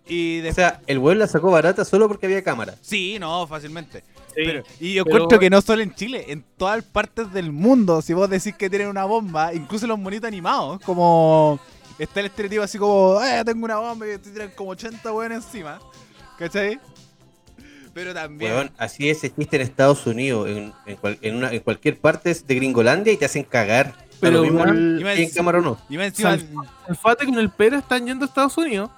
Y O sea, el weón la sacó barata solo porque había cámara. Sí, no, fácilmente. Sí. Pero- y yo pero- encuentro que no solo en Chile, en todas partes del mundo, si vos decís que tienen una bomba, incluso los monitos animados, como está el estereotipo así como, eh, tengo una bomba y te tiran como 80 weones encima, ¿cachai? Pero también... Weón, así es, existe en Estados Unidos, en, en, cual- en una- en cualquier parte de Gringolandia y te hacen cagar. Pero, lo mismo weón, si en cámara o no. y más encima... Salfate con el Pera están yendo a Estados Unidos.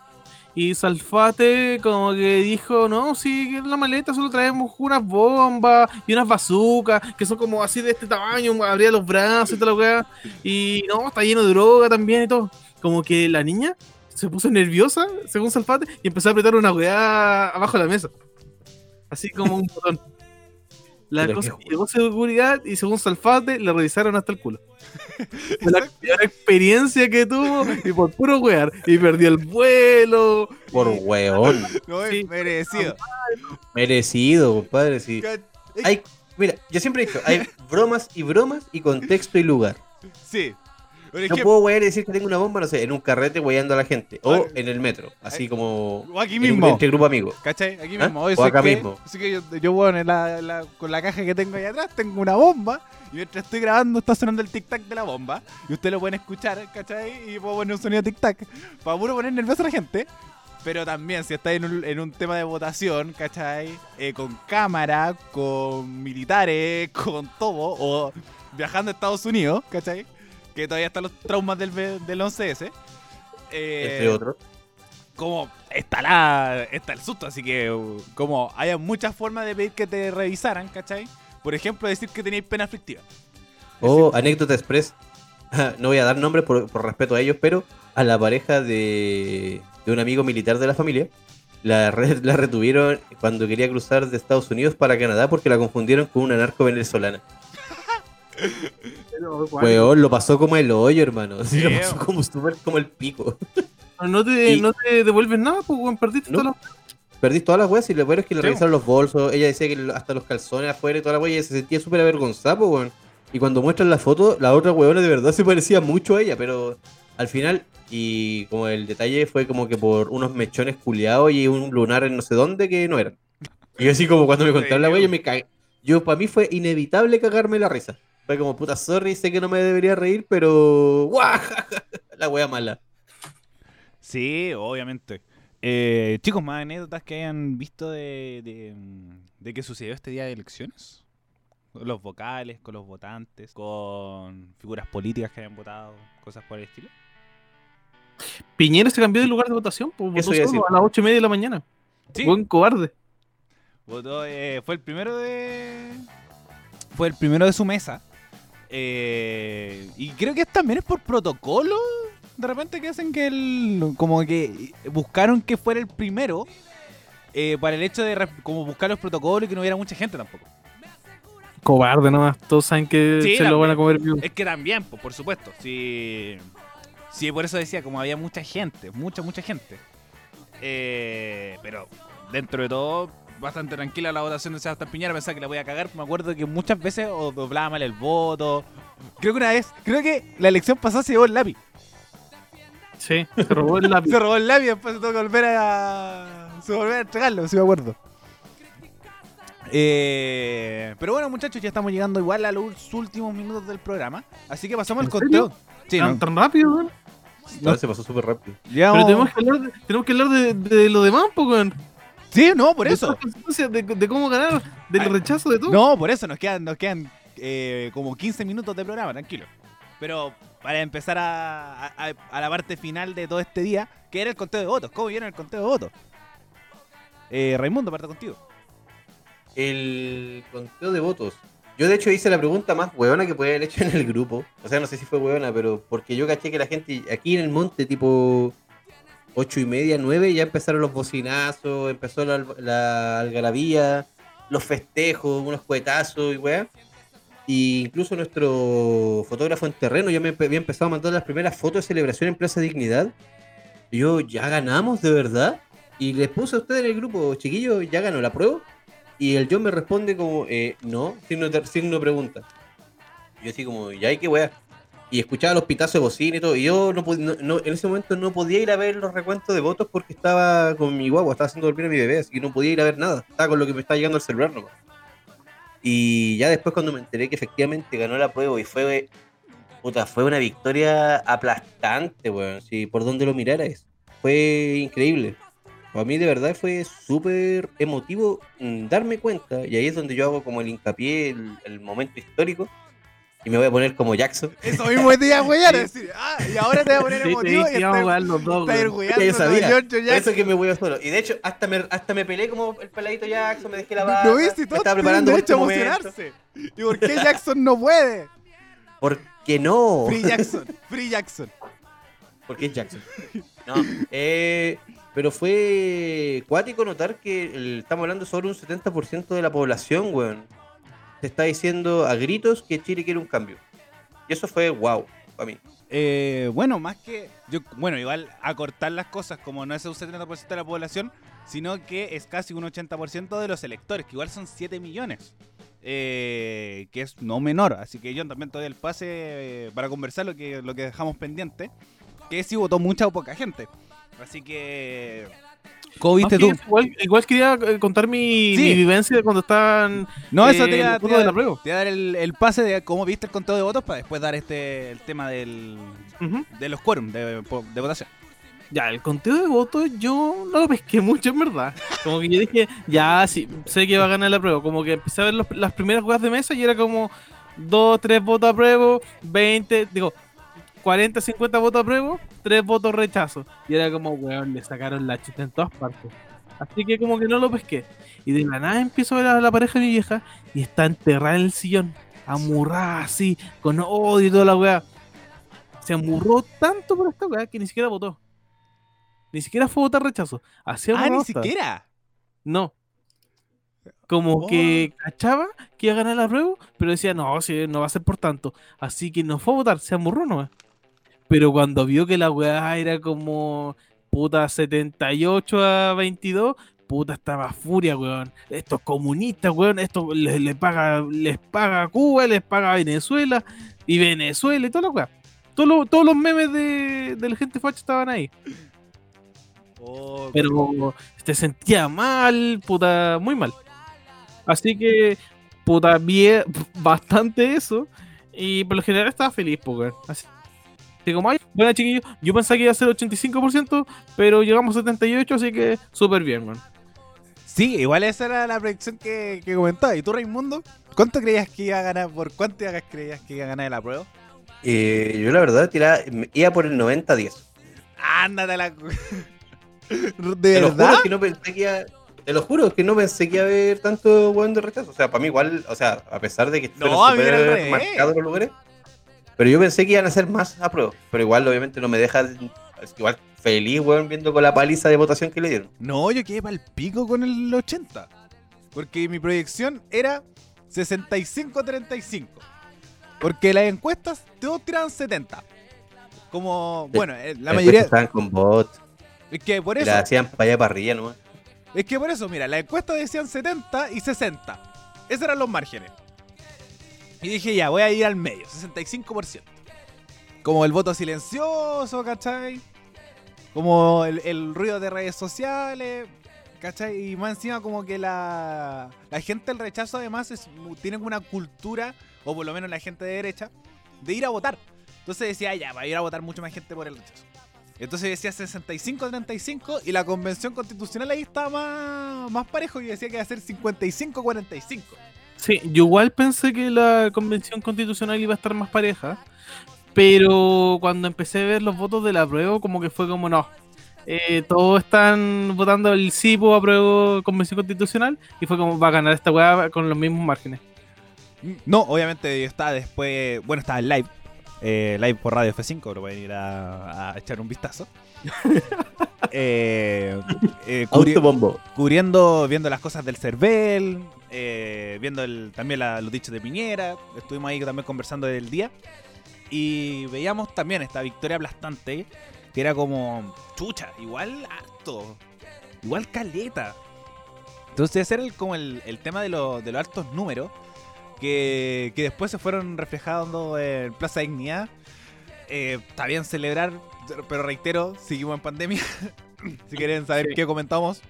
Y Salfate como que dijo, no, sí, en la maleta solo traemos unas bombas y unas bazucas, que son como así de este tamaño, abría los brazos y toda la weá. Y no, está lleno de droga también y todo. Como que la niña se puso nerviosa, según Salfate, y empezó a apretar una weá abajo de la mesa. Así como un botón. La Pero cosa llegó seguridad y según Salfate le revisaron hasta el culo. La peor experiencia que tuvo y por puro wear. Y perdió el vuelo. Por weón. No es Sí. merecido. Merecido, compadre. Sí. Hay, mira, yo siempre he dicho, hay bromas y bromas y contexto y lugar. Sí. Por No puedo wear y decir que tengo una bomba, no sé, en un carrete weyando a la gente. O Ah, en el metro, así como. o aquí mismo. Entre grupo amigos. ¿Cachai? Aquí ¿Ah? mismo. Oye, O ¿sabes acá qué? mismo. Así que yo, yo bueno, en la- la- con la caja que tengo ahí atrás tengo una bomba. Y mientras estoy grabando está sonando el tic-tac de la bomba. Y ustedes lo pueden escuchar, ¿cachai? Y puedo poner un sonido tic-tac. Para puro poner nerviosa a la gente. Pero también, si estáis en un, en un tema de votación, ¿cachai? Eh, con cámara, con militares, con todo. O viajando a Estados Unidos, ¿cachai? Que todavía están los traumas del, del 11S. Eh, Entre otros. como está la está el susto, así que uh, como hay muchas formas de pedir que te revisaran, ¿cachai? Por ejemplo, decir que tenéis pena aflictiva. O anécdota express. No voy a dar nombres por, por respeto a ellos, pero a la pareja de, de un amigo militar de la familia la, re- la retuvieron cuando quería cruzar de Estados Unidos para Canadá porque la confundieron con una narco venezolana. Pero, Weón, lo pasó como el hoyo, hermano. Sí, lo pasó como súper como el pico. no, te, Y- no te devuelven nada, pues, weón, perdiste No. todas las- Perdí todas las weas y lo peor es que le Sí. revisaron los bolsos. Ella decía que hasta los calzones afuera y toda la wea y ella se sentía súper avergonzada, pues, weón. Y cuando muestran la foto, la otra weona de verdad se parecía mucho a ella, pero al final, y como el detalle fue como que por unos mechones culiados y un lunar en no sé dónde que no eran. Y yo así como cuando me contaron la wea, yo me cagué. Yo, para mí fue inevitable cagarme la risa. Fue como, puta, sorry, sé que no me debería reír, pero... ¡guau! La wea mala. Sí, obviamente. Eh, chicos, más anécdotas que hayan visto de, de, de que sucedió este día de elecciones. Con los vocales, con los votantes, con figuras políticas que hayan votado, cosas por el estilo. Piñera se cambió de lugar de votación, pues, Eso votó a solo a las ocho y media de la mañana. Sí, Buen cobarde. votó, eh, fue el primero de. Fue el primero de su mesa. Eh, y creo que también es por protocolo. De repente que hacen que el. Como que buscaron que fuera el primero. eh, para el hecho de como buscar los protocolos y que no hubiera mucha gente tampoco. Cobarde nomás. Todos saben que Sí, se lo van a comer vivo. Es que también, pues, por supuesto. Sí, sí, por eso decía, como había mucha gente, mucha, mucha gente. Eh, pero dentro de todo, bastante tranquila la votación de Sebastián Piñera. Pensaba que la voy a cagar. Me acuerdo que muchas veces o doblaba mal el voto. Creo que una vez, creo que la elección pasada se llevó el lápiz. Sí, se robó el lápiz. Se robó el lápiz y después se tuvo que volver a, se volver a entregarlo, si me acuerdo. Eh, pero bueno, muchachos, ya estamos llegando igual a los últimos minutos del programa. Así que pasamos al conteo. Sí, ¿Tan, no, tan rápido, weón. No, se pasó súper rápido. Llevamos- Pero tenemos que hablar de, tenemos que hablar de, de lo demás, pues, weón. Sí, no, por De eso. De, de cómo ganar, del Ay, rechazo de todo. No, por eso nos quedan, nos quedan eh, como 15 minutos de programa, tranquilo. Pero para empezar a, a- a la parte final de todo este día, que era el conteo de votos. ¿Cómo vieron el conteo de votos? Eh, Raimundo, parte contigo. El conteo de votos. Yo de hecho hice la pregunta más huevona que podía haber hecho en el grupo. O sea, no sé si fue huevona, pero porque yo caché que la gente aquí en el monte, tipo ocho y media, nueve, ya empezaron los bocinazos, empezó la, la algarabía, los festejos, unos cuetazos y weá. Y incluso nuestro fotógrafo en terreno ya me había empezado a mandar las primeras fotos de celebración en Plaza Dignidad. Y yo, ¿ya ganamos de verdad? Y les puse a ustedes en el grupo, chiquillos, ¿ya ganó la prueba? Y el John me responde como, eh, no, signo signo pregunta. Yo así como, ya hay que weá. Y escuchaba los pitazos de bocina y todo. Y yo no, no- no- en ese momento no podía ir a ver los recuentos de votos porque estaba con mi guagua, estaba haciendo dormir a mi bebé, así que no podía ir a ver nada. Estaba con lo que me estaba llegando al celular nomás. Y ya después cuando me enteré que efectivamente ganó la prueba y fue, puta, fue una victoria aplastante, weón. Si por donde lo miraras. Fue increíble. Para mí de verdad fue súper emotivo mm, darme cuenta, y ahí es donde yo hago como el hincapié, el, el momento histórico, y me voy a poner como Jackson. Eso mismo te iba a huear, decir, ah, y ahora te voy a poner Sí, emotivo sí, y que vamos a jugar los dos, yo sabía. Eso es que me voy a solo. Y de hecho, hasta me, hasta me peleé como el peladito Jackson, me dejé la barba. ¿Lo viste? Y me todos estaba preparando momento. emocionarse. ¿Y por qué Jackson no puede? ¿Por qué no? Free Jackson, Free Jackson. Porque es Jackson. No, eh, pero fue cuático notar que el- estamos hablando sobre un 70% de la población, weón. Se está diciendo a gritos que Chile quiere un cambio. Y eso fue wow para mí. Eh, bueno, más que. Yo, bueno, igual acortar las cosas, como no es un 70% de la población, sino que es casi un 80% de los electores, que igual son 7 millones. eh, que es no menor. Así que yo también te doy el pase eh, para conversar lo que, lo que dejamos pendiente, que si votó mucha o poca gente. Así que... ¿Cómo viste tú? Igual, igual quería eh, contar mi, Sí. mi vivencia de cuando estaban. No, eso eh, te iba, los te votos iba- de la prueba. te iba a dar el, el pase de cómo viste el conteo de votos para después dar este el tema del, Ujú. de los quórum de, de votación. Ya, el conteo de votos yo no lo pesqué mucho, en verdad. Como que yo dije, ya, sí, sé que va a ganar la prueba. Como que empecé a ver los- las primeras jugadas de mesa y era como 2, 3 votos a prueba, 20, digo, 40, 50 votos a prueba, 3 votos rechazo. Y era como, weón, le sacaron la chita en todas partes. Así que como que no lo pesqué. Y de la nada empiezo a ver a la pareja de mi vieja y está enterrada en el sillón, amurrada así, con odio y toda la weá. Se amurró tanto por esta weá que ni siquiera votó. Ni siquiera fue votar rechazo. Así Ah, ni siquiera. No. Como Oh. que cachaba que iba a ganar la prueba, pero decía, no, si no va a ser por tanto. Así que no fue a votar, se amurró nomás. Pero cuando vio que la weá era como puta 78 a 22, puta estaba furia, weón. Estos comunistas, weón, esto les, les paga, les paga Cuba, les paga Venezuela, y Venezuela y toda la weá. Todos los, todos los memes de, de la gente facha estaban ahí. Oh, Pero te sentía mal, puta, muy mal. Así que, puta, vi bastante eso. Y por lo general estaba feliz, porque Así como, ay, bueno, chiquillos, yo pensaba que iba a ser 85%, pero llegamos a 78%, así que súper bien, man. Sí, igual esa era la predicción que, que comentaba. ¿Y tú, Raimundo? ¿Cuánto creías que iba a ganar? ¿Por cuánto creías que iba a ganar la prueba? Eh, yo la verdad tiraba, iba por el 90-10. Ándate la. ¿De Te lo verdad? juro que no pensé que iba. Te lo juro que no pensé que iba a haber tanto weón de rechazo. O sea, para mí igual, o sea, a pesar de que No, revés. marcados los lugares. Pero yo pensé que iban a ser más a prueba. Pero igual, obviamente, no me deja. igual feliz, weón, viendo con la paliza de votación que le dieron. No, yo quedé para el pico con el 80. Porque mi proyección era 65-35. Porque las encuestas todos tiraban 70. Como, bueno, eh, la mayoría. Estaban con bot. Es que por eso. la hacían para allá para arriba nomás. Es que por eso, mira, las encuestas decían 70 y 60. Esos eran los márgenes. Y dije, ya, voy a ir al medio, 65%. Como el voto silencioso, ¿cachai? Como el, ruido de redes sociales, ¿cachai? Y más encima como que la, la gente del rechazo además es, tienen una cultura, o por lo menos la gente de derecha, de ir a votar. Entonces decía, ya, va a ir a votar mucho más gente por el rechazo. Entonces decía 65-35 y la convención constitucional ahí estaba más, más parejo y decía que iba a ser 55-45. Sí, yo igual pensé que la convención constitucional iba a estar más pareja, pero cuando empecé a ver los votos de la prueba, como que fue como no. Eh, todos están votando el sí, pues apruebo convención constitucional, y fue como va a ganar esta weá con los mismos márgenes. No, obviamente yo estaba después, bueno, estaba en live, eh, live por Radio F5, lo pueden ir a, a echar un vistazo. Eh, eh, cubri- Autobombo. cubriendo, viendo las cosas del CERVEL, eh, viendo el- también la- los dichos de Piñera, estuvimos ahí también conversando del día y veíamos también esta victoria aplastante que era como chucha, igual harto, igual caleta. Entonces ese era el- como el, el tema de, lo- de los altos números que, que después se fueron reflejando en Plaza Dignidad. Eh, está bien celebrar, pero reitero, seguimos en pandemia. si quieren saber Sí. qué comentamos,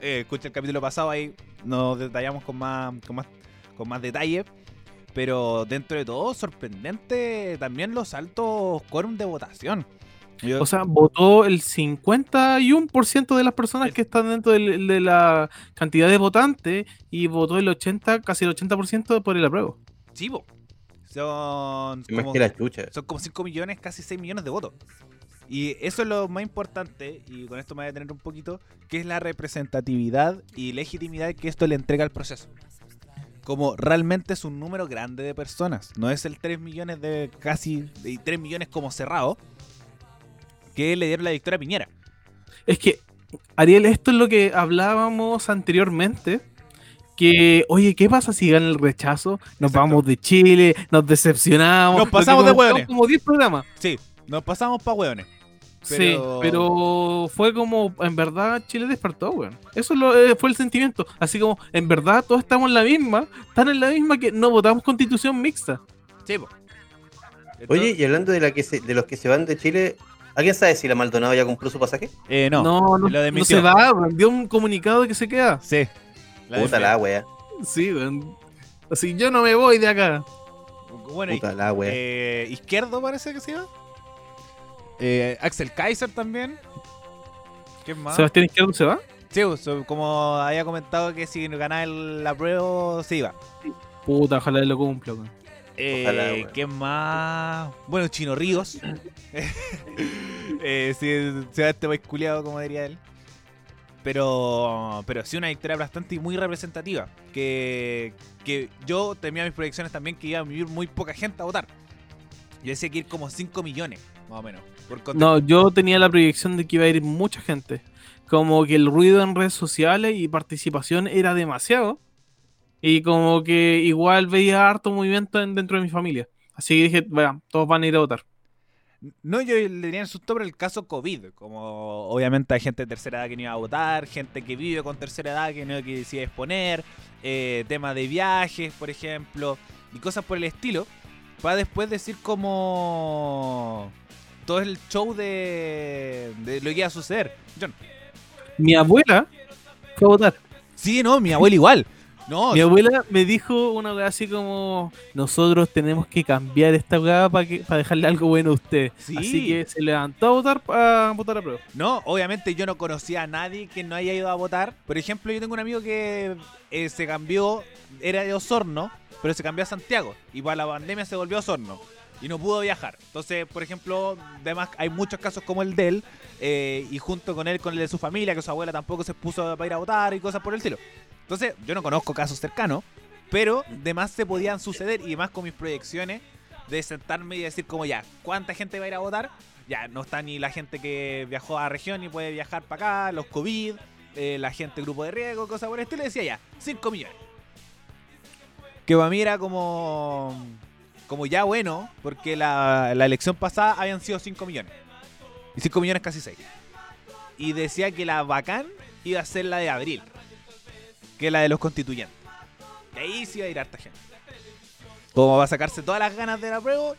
eh, escucha el capítulo pasado ahí, nos detallamos con más, con más, con más detalle. Pero dentro de todo, sorprendente también los altos quórum de votación. Yo- O sea, votó el 51% de las personas que están dentro de la cantidad de votantes y votó el 80, casi el 80% por el apruebo. chivo. Son como, que la chucha. son como 5 millones, casi 6 millones de votos. Y eso es lo más importante, y con esto me voy a detener un poquito, que es la representatividad y legitimidad que esto le entrega al proceso. Como realmente es un número grande de personas, no es el 3 millones de casi, y 3 millones como cerrado, que le dieron la victoria a Piñera. Es que, Ariel, esto es lo que hablábamos anteriormente. Que, oye, ¿qué pasa si gana el rechazo? Nos Exacto. vamos de Chile, nos decepcionamos. Nos pasamos de hueones. Como 10 programas. Sí, nos pasamos pa' hueones. Sí, pero fue como, en verdad, Chile despertó, weón. Eso lo, eh, fue el sentimiento. Así como, en verdad, todos estamos en la misma, están en la misma que no votamos constitución mixta. Sí, po. Oye, y hablando de, la que se- de los que se van de Chile, ¿alguien sabe si la Maldonado ya compró su pasaje? Eh, no, no, no, lo no se va. Dio un comunicado de que se queda. Sí. La Puta la wea. Sí, weón. Así, yo no me voy de acá. Bueno, y- Puta la wea. eh, Izquierdo parece que se iba. Eh, Axel Kaiser también. ¿Quién más? Sebastián Izquierdo se va. Sí, como había comentado que si ganaba el, la prueba, se iba. Puta, ojalá él lo cumpla, weón. Eh, Ojalá. ¿Qué más? Bueno, Chino Ríos. eh, sí, se va este país culiado, como diría él. Pero, pero sí una victoria bastante y muy representativa. Que, que yo tenía mis proyecciones también que iba a vivir muy poca gente a votar. Yo decía que ir como 5 millones, más o menos. No, yo tenía la proyección de que iba a ir mucha gente. Como que el ruido en redes sociales y participación era demasiado. Y como que igual veía harto movimiento en- dentro de mi familia. Así que dije, bueno, todos van a ir a votar. No, yo le tenía en susto por el caso COVID. Como obviamente hay gente de tercera edad que no iba a votar, gente que vive con tercera edad que no que decide exponer, eh, temas de viajes, por ejemplo, y cosas por el estilo. Para después decir como todo el show de, de lo que iba a suceder. No. Mi abuela fue a votar. Sí, no, mi abuela igual. No, Mi abuela me dijo una weá así como: Nosotros tenemos que cambiar esta weá para para dejarle algo bueno a usted. Sí. Así que se levantó a votar para votar a prueba. No, obviamente yo no conocía a nadie que no haya ido a votar. Por ejemplo, yo tengo un amigo que eh, se cambió, era de Osorno, pero se cambió a Santiago. Y para la pandemia se volvió a Osorno. Y no pudo viajar. Entonces, por ejemplo, además hay muchos casos como el de él. eh, y junto con él, con el de su familia, que su abuela tampoco se puso para ir a votar y cosas por el estilo. Entonces, yo no conozco casos cercanos. Pero demás se podían suceder. Y más con mis proyecciones de sentarme y decir como ya, ¿cuánta gente va a ir a votar? ya no está ni la gente que viajó a región y puede viajar para acá, los COVID, eh, la gente grupo de riesgo, cosas por el estilo, y decía ya, 5 millones. Que para mí era como, como ya bueno, porque la, la elección pasada habían sido 5 millones. Y 5 millones casi 6. Y decía que la bacán iba a ser la de abril, que la de los constituyentes. Y ahí sí iba a ir harta gente. Como va a sacarse todas las ganas de la prueba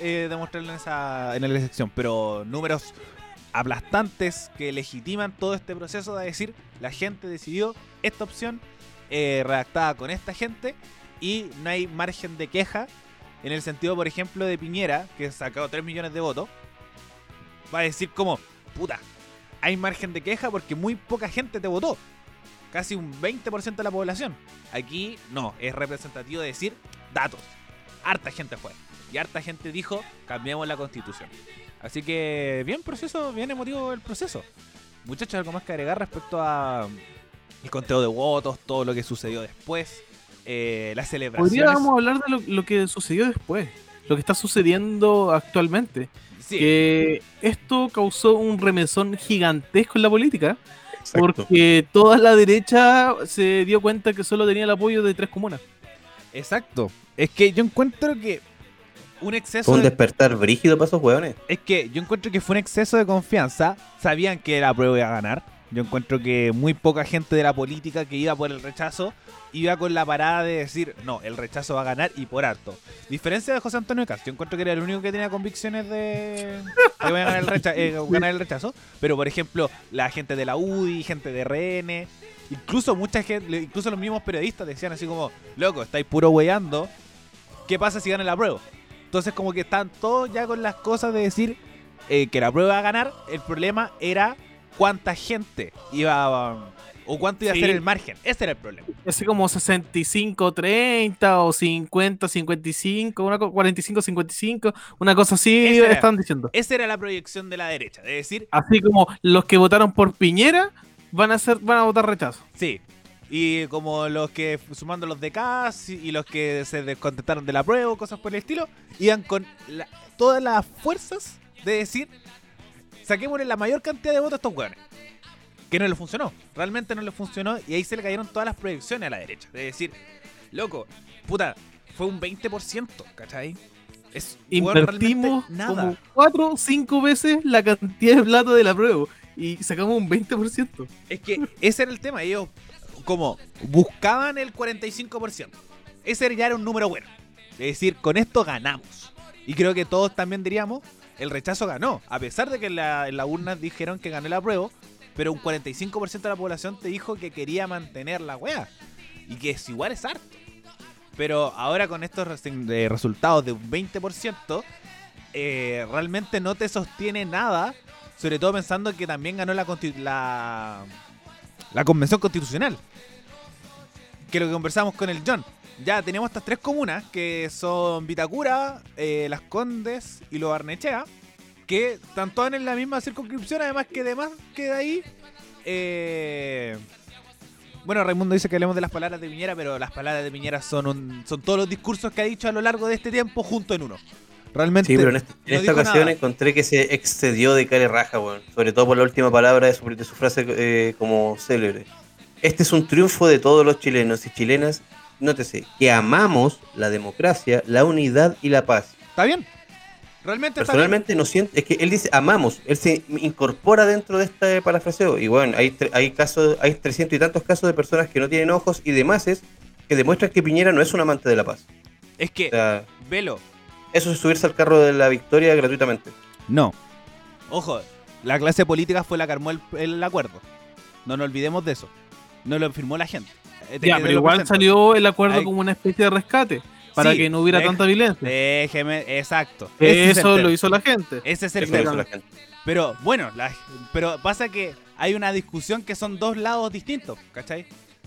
eh, demostrarlo en esa la elección, pero números aplastantes que legitiman todo este proceso de decir la gente decidió esta opción eh, redactada con esta gente y no hay margen de queja en el sentido, por ejemplo, de Piñera, que sacó 3 millones de votos, va a decir como, puta, hay margen de queja porque muy poca gente te votó. Casi un 20% de la población. Aquí no, es representativo de decir datos. Harta gente fue. Y harta gente dijo, cambiamos la constitución. Así que bien proceso, bien emotivo el proceso. Muchachos, algo más que agregar respecto a el conteo de votos, todo lo que sucedió después, eh, las celebraciones. Podríamos hablar de lo, lo que sucedió después, lo que está sucediendo actualmente. Sí, Que esto causó un remesón gigantesco en la política, Exacto. porque toda la derecha se dio cuenta que solo tenía el apoyo de tres comunas. exacto. Es que yo encuentro que un exceso un de despertar brígido para esos hueones. Es que yo encuentro que fue un exceso de confianza. Sabían que la prueba iba a ganar. Yo encuentro que muy poca gente de la política que iba por el rechazo iba con la parada de decir, no, el rechazo va a ganar y por harto. Diferencia de José Antonio Cast, yo encuentro que era el único que tenía convicciones de, de que iba a ganar el, recha- eh, ganar el rechazo. Pero por ejemplo, la gente de la UDI, gente de RN, incluso mucha gente, incluso los mismos periodistas decían así como, loco, estáis puro weyando. ¿Qué pasa si gana la prueba? Entonces como que están todos ya con las cosas de decir eh, que la prueba va a ganar. El problema era cuánta gente iba a, o cuánto iba Sí. a ser el margen. Ese era el problema. Así como 65-30 o 50-55, una co- 45-55, una cosa así era. están diciendo. Esa era la proyección de la derecha. De decir, Así como los que votaron por Piñera van a ser, van a votar rechazo. sí. Y como los que, sumando los de CAS y los que se descontentaron de la prueba, o cosas por el estilo, iban con la- todas las fuerzas de decir, saquémosle la mayor cantidad de votos a estos hueones. Que no le funcionó. Realmente no le funcionó. Y ahí se le cayeron todas las proyecciones a la derecha. De decir, loco, puta, fue un 20%, ¿cachai? Es, Invertimos realmente nada. como cuatro o cinco veces la cantidad de plata de la prueba y sacamos un 20%. Es que ese era el tema. Ellos, como, buscaban el 45%. Ese ya era un número bueno. Es decir, con esto ganamos. Y creo que todos también diríamos, el rechazo ganó. A pesar de que en la, en la urna dijeron que ganó el apruebo, pero un 45% de la población te dijo que quería mantener la wea. Y que es igual es harto. Pero ahora con estos resultados de un 20%, eh, realmente no te sostiene nada. Sobre todo pensando que también ganó la, la, la convención constitucional. Que lo que conversamos con el John. Ya tenemos estas tres comunas que son Vitacura, eh, Las Condes y Lo Barnechea. Que están todas en la misma circunscripción. Además que además que de ahí. eh, bueno, Raimundo dice que hablemos de las palabras de Piñera, pero las palabras de Piñera son un, son todos los discursos que ha dicho a lo largo de este tiempo junto en uno. Realmente. Sí, pero en, este- en esta ocasión nada. encontré que se excedió de cara y raja, weón. Sobre todo por la última palabra de su, de su frase eh, como célebre. Este es un triunfo de todos los chilenos y chilenas. Nótese que amamos la democracia, la unidad y la paz. Está bien. Realmente. Personalmente no siento, es que él dice amamos, él se incorpora dentro de este parafraseo. Y bueno, hay, hay casos, hay 300 y tantos casos de personas que no tienen ojos y demás que demuestran que Piñera no es un amante de la paz. Es que, O sea, velo, eso es subirse al carro de la victoria gratuitamente. No. Ojo, la clase política fue la que armó el, el acuerdo. No nos olvidemos de eso. No lo firmó la gente. Eh, Ya, pero igual presento. salió el acuerdo como una especie de rescate para Sí, que no hubiera deja- tanta violencia. Déjeme, exacto. Es Eso lo hizo la gente. Ese es el Eso lo tema. hizo la gente. Pero bueno, la- pero pasa que hay una discusión que son dos lados distintos, ¿cachai?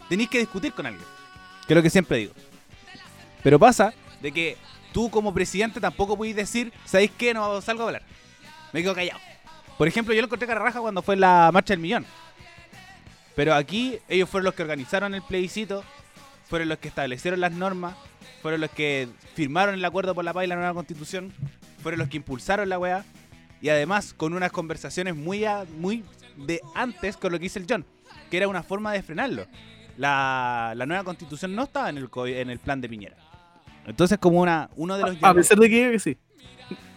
Tenéis que discutir con alguien. Que es lo que siempre digo. Pero pasa de que tú como presidente tampoco podéis decir, ¿sabéis qué? No salgo a hablar. Me quedo callado. Por ejemplo, yo lo encontré raja cuando fue la marcha del millón. Pero aquí ellos fueron los que organizaron el plebiscito, fueron los que establecieron las normas, fueron los que firmaron el acuerdo por la paz y la nueva constitución, fueron los que impulsaron la weá. Y además con unas conversaciones muy, a- muy de antes con lo que dice el John, que era una forma de frenarlo. La, la nueva constitución no estaba en el, en el plan de Piñera. Entonces como una, uno de los... A llamados- pesar de que sí.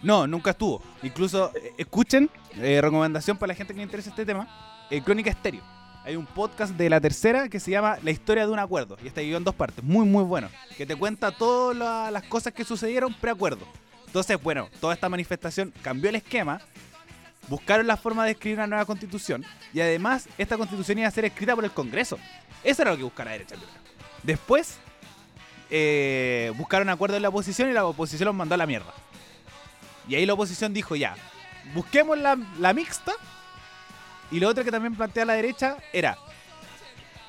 no, nunca estuvo. Incluso, eh, escuchen, eh, recomendación para la gente que le interesa este tema, eh, Crónica Estéreo. Hay un podcast de la tercera que se llama La historia de un acuerdo. Y está dividido en dos partes. Muy, muy bueno. Que te cuenta todas la- las cosas que sucedieron preacuerdo. Entonces, bueno, toda esta manifestación cambió el esquema. Buscaron la forma de escribir una nueva constitución. Y además, esta constitución iba a ser escrita por el Congreso. Eso era lo que buscaba la derecha. Después, eh, buscaron acuerdo en la oposición y la oposición los mandó a la mierda. Y ahí la oposición dijo ya, busquemos la, la mixta. Y lo otro que también plantea la derecha era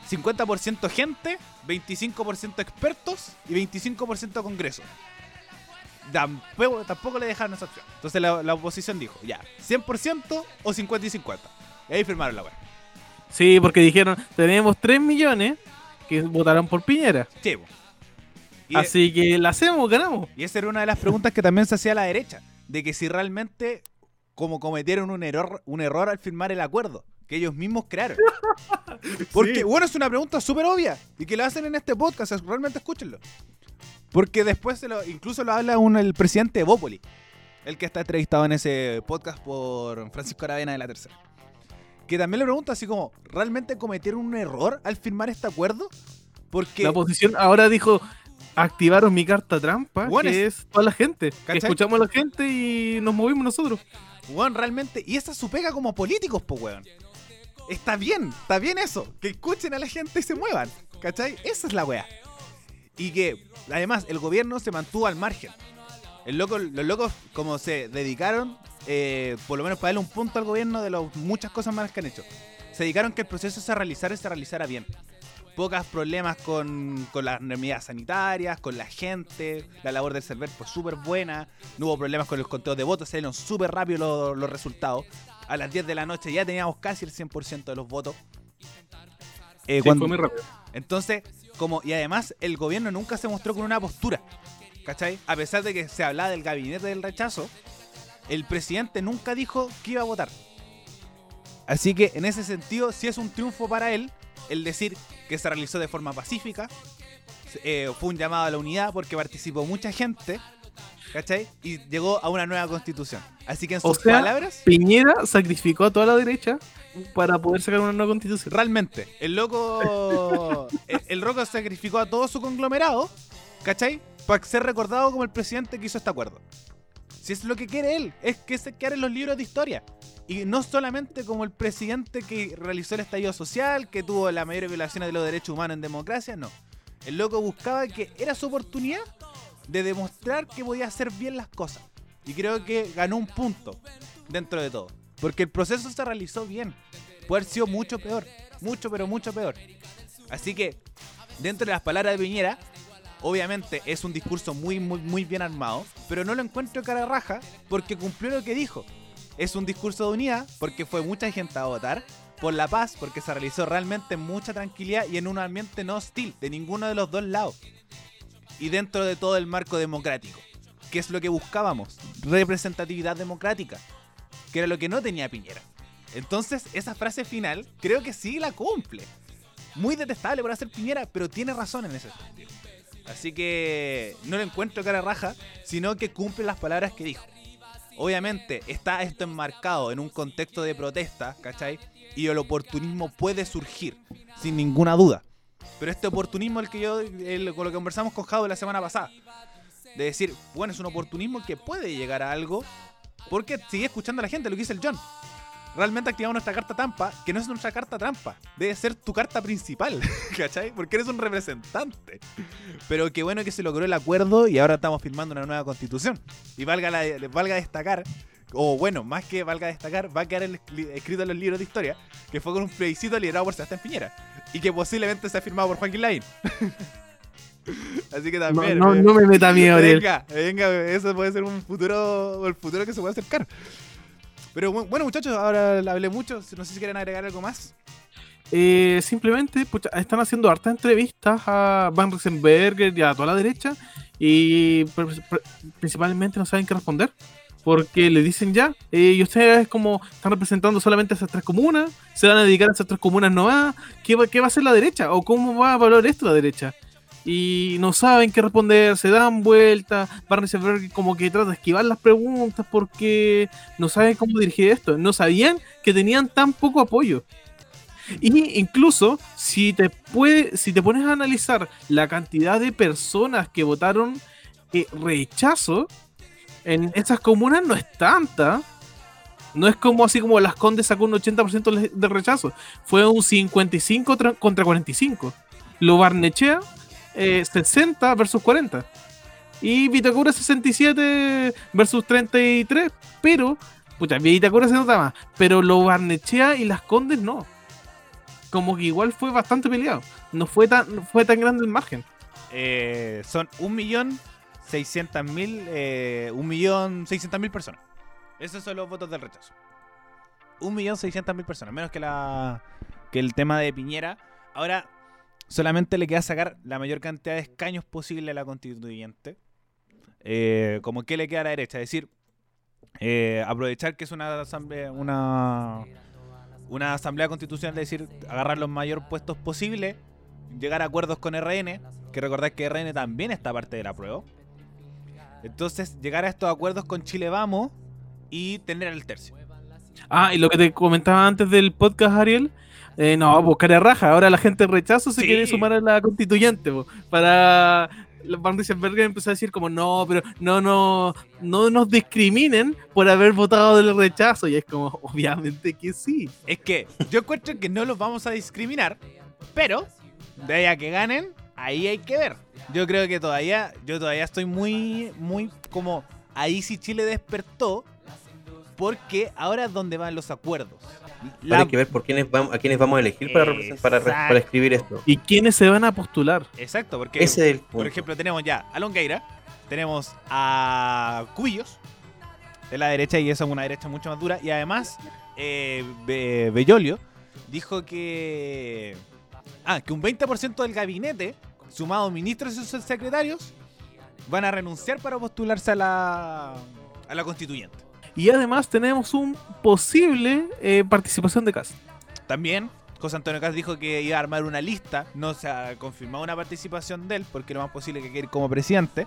50% gente, 25% expertos y 25% congreso. Tampoco, tampoco le dejaron esa opción. Entonces la, la oposición dijo, ya, 100% o 50 y 50. Y ahí firmaron la web. Sí, porque dijeron, tenemos 3 millones que votaron por Piñera. Sí. Y, Así que la hacemos, ganamos. y esa era una de las preguntas que también se hacía a la derecha. De que si realmente como cometieron un error, un error al firmar el acuerdo que ellos mismos crearon. Porque, Sí. bueno, es una pregunta súper obvia y que lo hacen en este podcast, es- realmente escúchenlo. Porque después se lo, incluso lo habla un, el presidente de Bópoli, el que está entrevistado en ese podcast por Francisco Aravena de la Tercera. Que también le pregunta así como, ¿realmente cometieron un error al firmar este acuerdo? Porque... La oposición ahora dijo, activaron mi carta trampa, Bueno, que es toda la gente. Escuchamos a la gente y nos movimos nosotros. Weón, realmente. Y esa es su pega como políticos, po, weón. Está bien, está bien eso. Que escuchen a la gente y se muevan. ¿Cachai? Esa es la weá. Y que, además, el gobierno se mantuvo al margen. El loco, los locos, como se dedicaron, eh, por lo menos para darle un punto al gobierno de las muchas cosas malas que han hecho. Se dedicaron que el proceso se realizara y se realizara bien. Pocos problemas con, con las medidas sanitarias, con la gente. La labor del server fue súper buena. No hubo problemas con los conteos de votos. Se dieron súper rápido los, los resultados. A las 10 de la noche ya teníamos casi el 100% de los votos. Eh, Sí, cuando- fue muy rápido. entonces, como, y además, el gobierno nunca se mostró con una postura. ¿Cachai? A pesar de que se hablaba del gabinete del rechazo, el presidente nunca dijo que iba a votar. Así que en ese sentido, sí es un triunfo para él el decir que se realizó de forma pacífica. Eh, fue un llamado a la unidad porque participó mucha gente. ¿cachai? Y llegó a una nueva constitución. Así que en O sus sea, palabras, Piñera sacrificó a toda la derecha para poder sacar una nueva constitución. realmente, el loco. el, el loco sacrificó a todo su conglomerado, ¿cachai? Para ser recordado como el presidente que hizo este acuerdo. Si es lo que quiere él, es que se quede en los libros de historia. Y no solamente como el presidente que realizó el estallido social, que tuvo la mayor violación de los derechos humanos en democracia, no. El loco buscaba que era su oportunidad de demostrar que podía hacer bien las cosas. Y creo que ganó un punto dentro de todo. Porque el proceso se realizó bien. Puede haber sido mucho peor. Mucho, pero mucho peor. Así que, dentro de las palabras de Piñera, obviamente es un discurso muy, muy, muy bien armado. Pero no lo encuentro cara raja porque cumplió lo que dijo. Es un discurso de unidad porque fue mucha gente a votar. Por la paz, porque se realizó realmente en mucha tranquilidad y en un ambiente no hostil de ninguno de los dos lados. Y dentro de todo el marco democrático. Que es lo que buscábamos. Representatividad democrática. Que era lo que no tenía Piñera. Entonces, esa frase final creo que sí la cumple. Muy detestable por hacer Piñera, pero tiene razón en ese sentido. Así que no lo encuentro cara raja, sino que cumple las palabras que dijo. Obviamente está esto enmarcado en un contexto de protesta, ¿cachai? Y el oportunismo puede surgir, sin ninguna duda. Pero este oportunismo, el que yo, con lo que conversamos con Jado la semana pasada, de decir, bueno, es un oportunismo que puede llegar a algo, porque sigue escuchando a la gente, lo que dice el John. Realmente activamos nuestra carta trampa, que no es nuestra carta trampa, debe ser tu carta principal, ¿cachai? Porque eres un representante. Pero qué bueno que se logró el acuerdo y ahora estamos firmando una nueva constitución. Y valga, la- valga destacar, o bueno, más que valga destacar, va a quedar el- escrito en los libros de historia, que fue con un plebiscito liderado por Sebastián Piñera. Y que posiblemente sea firmado por Joaquín Lavín. Así que también. no, eh, no me meta miedo. Venga, venga, eso puede ser un futuro, el futuro que se puede acercar. Pero bu- bueno, muchachos, ahora hablé mucho. No sé si quieren agregar algo más. Eh, simplemente pucha, están haciendo hartas entrevistas a Van Riesenberger y a toda la derecha y pr- pr- principalmente no saben qué responder porque le dicen ya eh, y ustedes como están representando solamente esas tres comunas se van a dedicar a esas tres comunas no ¿qué va, qué va a hacer la derecha? o cómo va a valorar esto la derecha y no saben qué responder, se dan vueltas, Van Riesenberger como que trata de esquivar las preguntas porque no saben cómo dirigir esto, no sabían que tenían tan poco apoyo. Y incluso, si te puede, si te pones a analizar la cantidad de personas que votaron eh, rechazo en esas comunas no es tanta. No es como así como Las Condes sacó un 80% le- de rechazo. Fue un 55 tra- contra 45. Lo Barnechea, eh, 60 versus 40. Y Vitacura 67 versus 33. Pero, pucha, Vitacura se nota más. Pero lo Barnechea y Las Condes no como que igual fue bastante peleado. No fue tan, fue tan grande el margen. Eh, son un millón seiscientas mil, eh, un millón seiscientas mil personas. Esos son los votos del rechazo. Un millón seiscientas mil personas, menos que la que el tema de Piñera. Ahora solamente le queda sacar la mayor cantidad de escaños posible a la constituyente. Eh, como que le queda a la derecha, es decir, eh, aprovechar que es una asamblea, una una asamblea constitucional, es decir, agarrar los mayores puestos posibles, llegar a acuerdos con RN, que recordad que RN también está parte de la prueba. Entonces, llegar a estos acuerdos con Chile Vamos y tener el tercio. Ah, y lo que te comentaba antes del podcast, Ariel. Eh, no, buscar a raja. Ahora la gente rechazo se Sí. quiere sumar a la constituyente. po, para. Van Riesenberger empezó a decir como no, pero no, no, no nos discriminen por haber votado del rechazo. Y es como, obviamente que sí. Es que yo encuentro que no los vamos a discriminar, pero de ahí a que ganen, ahí hay que ver. Yo creo que todavía, yo todavía estoy muy, muy como ahí sí Chile despertó, porque ahora es donde van los acuerdos. Ahora hay que ver por quiénes vamos, a quiénes vamos a elegir para, representar- para, para escribir esto. ¿Y quiénes se van a postular? Exacto, porque Ese es el punto. por ejemplo tenemos ya a Longueira, tenemos a Cubillos de la derecha y esa es una derecha mucho más dura y además eh, Be- Bellolio dijo que ah, que un 20% del gabinete sumado ministros y sus secretarios van a renunciar para postularse a la a la constituyente. Y además tenemos un posible eh, participación de casa. También José Antonio Caz dijo que iba a armar una lista, no se ha confirmado una participación de él porque lo más posible que quiere ir como presidente,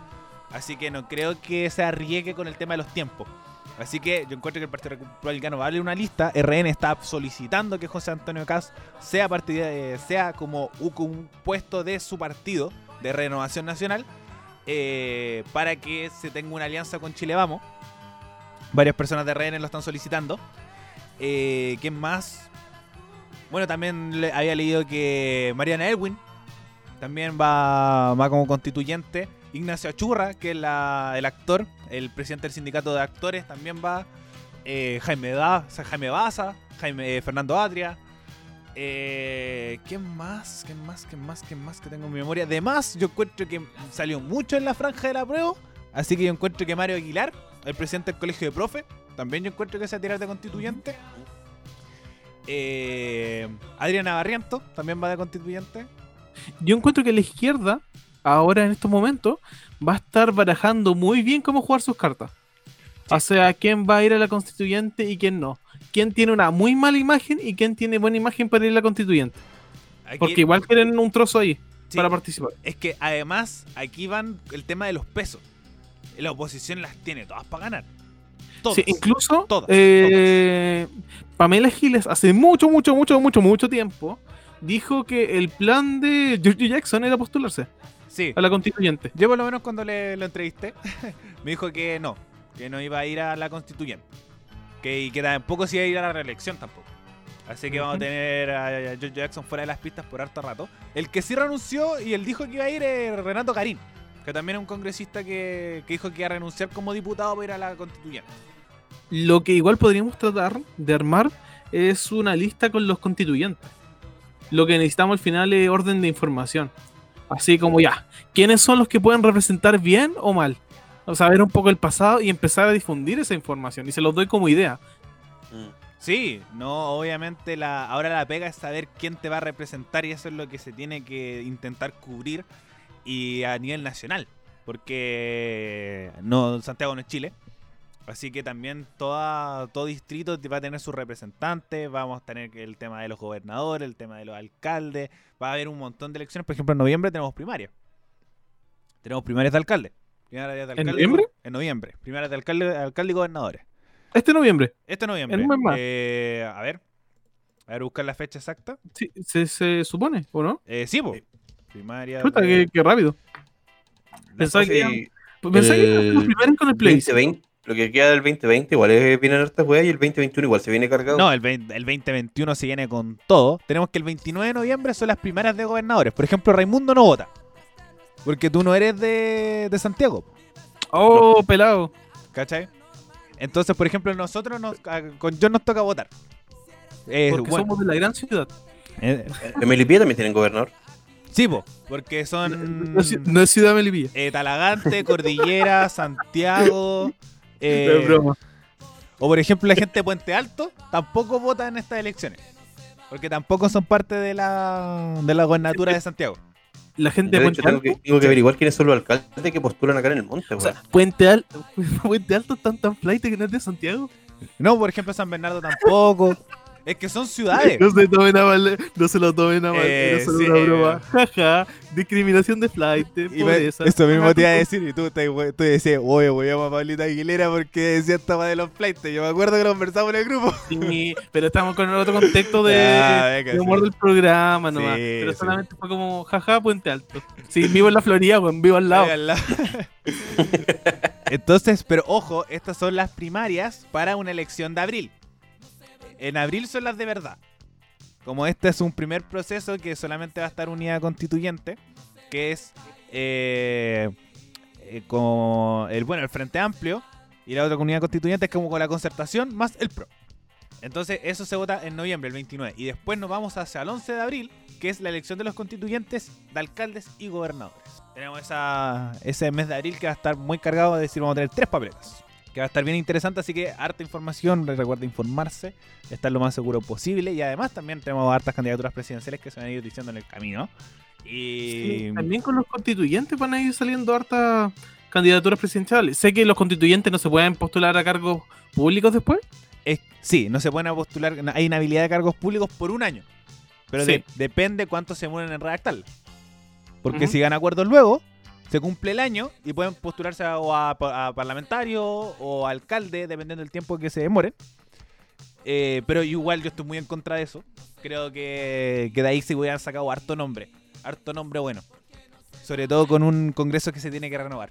Así que no creo que se arriesgue con el tema de los tiempos. Así que yo encuentro que el Partido Republicano va a darle una lista. RN está solicitando que José Antonio Caz sea, partida- sea como u- como un puesto de su partido de Renovación Nacional eh, para que se tenga una alianza con Chile Vamos. Varias personas de RN lo están solicitando. Eh, ¿Quién más? Bueno, también le- había leído que Mariana Elwin también va, va como constituyente. Ignacio Achurra, que es la- el actor, el presidente del sindicato de actores, también va. Eh, Jaime, da, Jaime Baza, Jaime eh, Fernando Atria. Eh, ¿Quién más? ¿Quién más? ¿Quién más? ¿Quién más que tengo en mi memoria? Además, yo encuentro que salió mucho en la franja de la prueba. Así que yo encuentro que Mario Aguilar, el presidente del colegio de profe, también yo encuentro que se tirar de constituyente. Eh, Adriana Barriento también va de constituyente. Yo encuentro que la izquierda, ahora en estos momentos, va a estar barajando muy bien cómo jugar sus cartas. O sea, quién va a ir a la constituyente y quién no. Quién tiene una muy mala imagen y quién tiene buena imagen para ir a la constituyente. Aquí- Porque igual quieren un trozo ahí sí, para participar. Es que además aquí van el tema de los pesos. La oposición las tiene todas para ganar. Todas. Sí, incluso Todas, eh, Pamela Giles hace mucho, mucho, mucho, mucho, mucho tiempo dijo que el plan de George Jackson era postularse Sí. a la constituyente. Yo por lo menos cuando le lo entrevisté, me dijo que no, que no iba a ir a la constituyente. Que, y que tampoco se iba a ir a la reelección tampoco. Así que vamos a tener a, George Jackson fuera de las pistas por harto rato. El que sí renunció y él dijo que iba a ir es Renato Garín, que también es un congresista que, que dijo que iba a renunciar como diputado para ir a la constituyente. Lo que igual podríamos tratar de armar es una lista con los constituyentes. Lo que necesitamos al final es orden de información. Así como ya, ¿quiénes son los que pueden representar bien o mal? O saber un poco el pasado y empezar a difundir esa información. Y se los doy como idea. Mm. Sí, no, obviamente la, ahora la pega es saber quién te va a representar y eso es lo que se tiene que intentar cubrir y a nivel nacional, porque no Santiago no es Chile, así que también toda, todo distrito va a tener sus representantes, vamos a tener el tema de los gobernadores, el tema de los alcaldes, va a haber un montón de elecciones, por ejemplo en noviembre tenemos primarias, tenemos primarias de alcalde, primarias de alcalde noviembre? En noviembre, primarias de alcalde, alcalde y gobernadores. Este noviembre. Este noviembre. En un mes más. Eh, a ver. A ver, buscar la fecha exacta. Sí, se, se supone, ¿o no? Eh, sí, po. Primaria. De- qué, qué rápido. pensaba que- Pensé que los primeros con el Play. 2020, lo que queda del 2020 igual es, vienen hartas weas y el 2021 igual se viene cargado. No, el, 20 el 2021 se viene con todo. Tenemos que el 29 de noviembre son las primarias de gobernadores. Por ejemplo, Raimundo no vota. Porque tú no eres de, de Santiago. Oh, pelado. ¿Cachai? Entonces, por ejemplo, nosotros nos, con John nos toca votar. Eh, Porque bueno, somos de la gran ciudad. eh, En Melipilla también tienen gobernador. Sí, po, porque son No, no es ciudad Melipilla. eh, Talagante, Cordillera, Santiago. eh, es broma. O por ejemplo la gente de Puente Alto tampoco vota en estas elecciones. Porque tampoco son parte de la, de la gobernatura de Santiago. La gente Yo, de Puente hecho, tengo Alto. que, tengo que averiguar quiénes son los alcaldes que postulan acá en el monte, O sea, Puente Alto, Puente Alto están tan flight que no es de Santiago. No, por ejemplo San Bernardo tampoco. es que son ciudades. No se tomen a mal, no se lo tomen a mal, Eh, era solo sí, una eh. broma. Jaja, discriminación de flight, Y me- pobreza. eso mismo te iba a decir. Y tú, te, tú decías, oye, voy a llamar a Pablita Aguilera porque decía esta de los flights. Yo me acuerdo que lo conversamos en el grupo. Sí, pero estamos con otro contexto de, Ya, venga, de humor sí. del programa nomás. Sí, pero solamente fue como, jaja, Puente Alto. Sí, vivo en la Florida, weón, vivo al lado. Ahí al lado. Entonces, pero ojo, estas son las primarias para una elección de abril. En abril son las de verdad. Como este es un primer proceso que solamente va a estar unidad constituyente, que es eh, eh, como el bueno el Frente Amplio y la otra comunidad constituyente es como con la concertación más el PRO. Entonces eso se vota en noviembre, el 29. Y después nos vamos hacia el 11 de abril, que es la elección de los constituyentes, de alcaldes y gobernadores. Tenemos ese mes de abril que va a estar muy cargado, es decir, vamos a tener tres papeletas. Que va a estar bien interesante, así que harta información, recuerda informarse, estar lo más seguro posible. Y además también tenemos hartas candidaturas presidenciales que se van a ir diciendo en el camino. Y... Sí, también con los constituyentes van a ir saliendo hartas candidaturas presidenciales. Sé que los constituyentes no se pueden postular a cargos públicos después. es- sí, no se pueden postular, hay inhabilidad de cargos públicos por un año. Pero Sí. de- depende cuánto se mueren en redactarla. Porque si gana acuerdos luego, se cumple el año y pueden postularse a, parlamentario o a alcalde, dependiendo del tiempo que se demore. Eh, pero igual yo estoy muy en contra de eso. Creo que, que de ahí se hubieran sacado harto nombre. Harto nombre bueno. Sobre todo con un congreso que se tiene que renovar.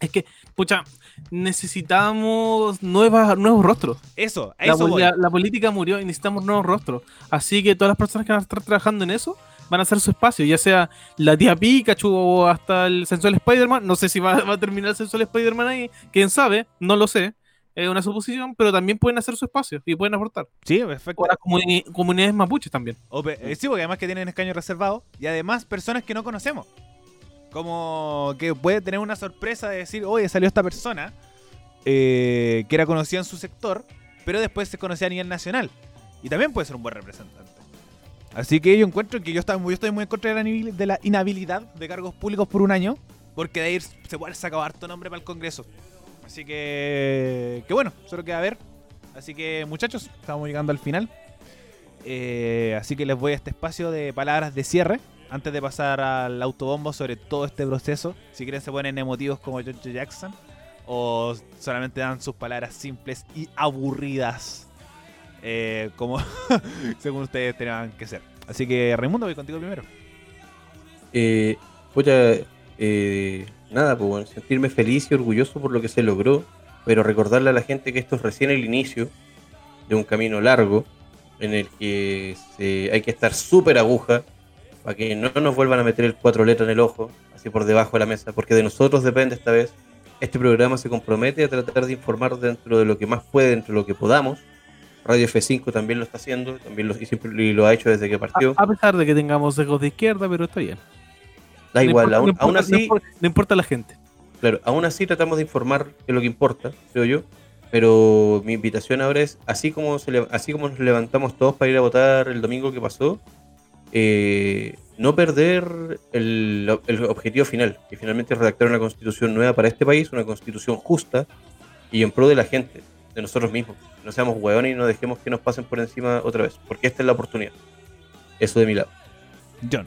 Es que, pucha, necesitamos nuevas, nuevos rostros. Eso, a La, eso voy. la- la política murió y necesitamos nuevos rostros. Así que todas las personas que van a estar trabajando en eso van a hacer su espacio, ya sea la tía Pikachu o hasta el sensual Spider-Man. No sé si va, va a terminar el sensual Spider-Man ahí, quién sabe, no lo sé. Es una suposición, pero también pueden hacer su espacio y pueden aportar. Sí, perfecto. O las comuni- comunidades mapuches también. O eh, sí, porque además que tienen escaños reservados y además personas que no conocemos. Como que puede tener una sorpresa de decir, oye, salió esta persona eh, que era conocida en su sector, pero después se conocía a nivel nacional. Y también puede ser un buen representante. Así que yo encuentro que yo, estoy muy en contra de la, nibil- de la inhabilidad de cargos públicos por un año, porque de ahí se puede sacar harto nombre para el Congreso. Así que, que bueno, solo queda ver. Así que muchachos, estamos llegando al final. Eh, así que les voy a este espacio de palabras de cierre antes de pasar al autobombo sobre todo este proceso. Si quieren se ponen emotivos como George Jackson o solamente dan sus palabras simples y aburridas eh, como según ustedes tengan que ser. Así que Raimundo, voy contigo primero. Eh, pucha, eh, nada, pues bueno, sentirme feliz y orgulloso por lo que se logró, pero recordarle a la gente que esto es recién el inicio de un camino largo en el que se- hay que estar súper aguja para que no nos vuelvan a meter el cuatro letras en el ojo, así por debajo de la mesa, porque de nosotros depende esta vez. Este programa se compromete a tratar de informar dentro de lo que más puede, dentro de lo que podamos. Radio F5 también lo está haciendo, también lo, y siempre y lo ha hecho desde que partió. A, a pesar de que tengamos sesgos de izquierda, pero está bien. da No igual, importa- aún, no importa- aún no así, importa- no importa la gente. Claro, aún así tratamos de informar de lo que importa, creo yo. Pero mi invitación ahora es, así como, se así como nos levantamos todos para ir a votar el domingo que pasó, eh, no perder el, el objetivo final, que finalmente es redactar una constitución nueva para este país, una constitución justa y en pro de la gente, de nosotros mismos. No seamos hueones y no dejemos que nos pasen por encima otra vez, porque esta es la oportunidad. Eso de mi lado. John.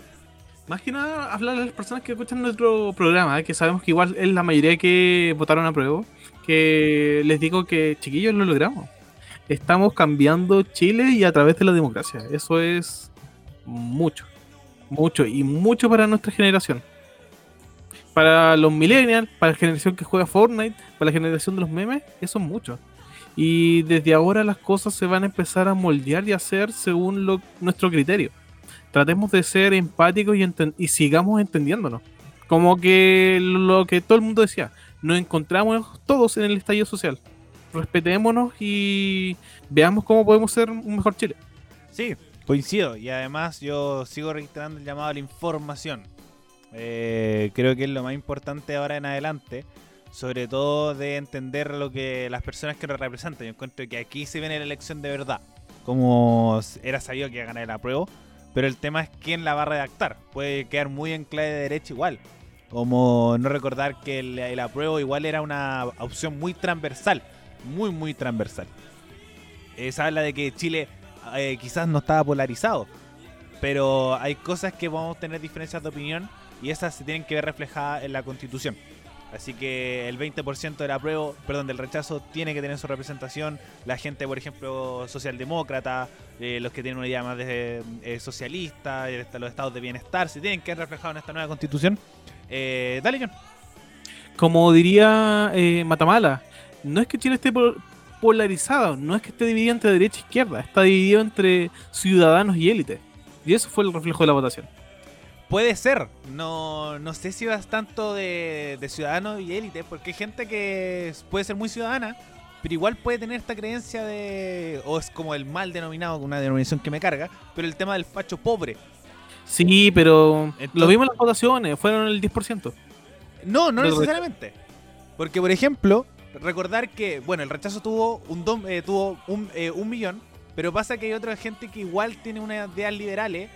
Más que nada, hablar a las personas que escuchan nuestro programa, ¿eh? que sabemos que igual es la mayoría que votaron a prueba, que les digo que, chiquillos, lo logramos. Estamos cambiando Chile y a través de la democracia. Eso es mucho, mucho y mucho para nuestra generación. Para los millennials, para la generación que juega Fortnite, para la generación de los memes, eso es mucho. Y desde ahora las cosas se van a empezar a moldear y hacer según nuestro criterio tratemos de ser empáticos y sigamos entendiéndonos. Como que lo que todo el mundo decía, nos encontramos todos en el estallido social. Respetémonos y veamos cómo podemos ser un mejor Chile. Sí, coincido. Y además yo sigo registrando el llamado a la información. Eh, creo que es lo más importante ahora en adelante. Sobre todo de entender lo que las personas que nos representan. Yo encuentro que aquí se viene la elección de verdad. Como era sabido que iba a ganar el apruebo. Pero el tema es quién la va a redactar. Puede quedar muy en clave de derecha igual. Como no recordar que el, el apruebo igual era una opción muy transversal. Muy, muy transversal. Eh, se habla de que Chile eh, quizás no estaba polarizado. Pero hay cosas que vamos a tener diferencias de opinión y esas se tienen que ver reflejadas en la constitución. Así que el 20% del apruebo, perdón, del rechazo tiene que tener su representación. La gente, por ejemplo, socialdemócrata, eh, los que tienen una idea más de eh, socialista, los estados de bienestar, se tienen que ver reflejados en esta nueva constitución. Dale, John. Como diría Matamala, no es que Chile esté polarizado, no es que esté dividido entre derecha e izquierda, está dividido entre ciudadanos y élite. Y eso fue el reflejo de la votación. Puede ser. No, no sé si vas tanto de, de ciudadano y élite, porque hay gente que puede ser muy ciudadana, pero igual puede tener esta creencia de. O es como el mal denominado, una denominación que me carga, pero el tema del facho pobre. Sí, pero Entonces- lo vimos en las votaciones, fueron el 10%. No, no necesariamente. Porque, por ejemplo, recordar que, bueno, el rechazo tuvo un, dom- eh, tuvo un, eh, un millón, pero pasa que hay otra gente que igual tiene unas ideas liberales,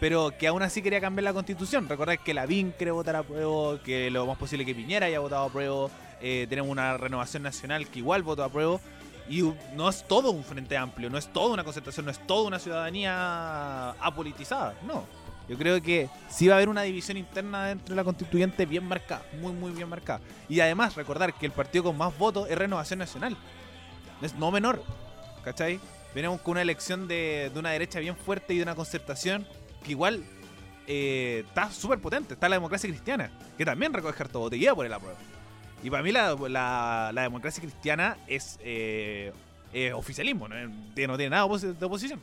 pero que aún así quería cambiar la constitución. Recordar que Lavín quiere votar a prueba, que lo más posible que Piñera haya votado a prueba, eh, tenemos una renovación nacional que igual votó a prueba. Y no es todo un frente amplio, no es toda una concentración, no es toda una ciudadanía apolitizada, no. Yo creo que sí va a haber una división interna dentro de la constituyente bien marcada, muy, muy bien marcada. Y además, recordar que el partido con más votos es Renovación Nacional. Es no menor, ¿cachai? Venimos con una elección de, de una derecha bien fuerte y de una concertación que igual eh, está súper potente. Está la democracia cristiana, que también recoge harto voto y guía por el apruebo. Y para mí la, la- democracia cristiana es eh, eh, oficialismo, ¿no? tiene nada de oposición.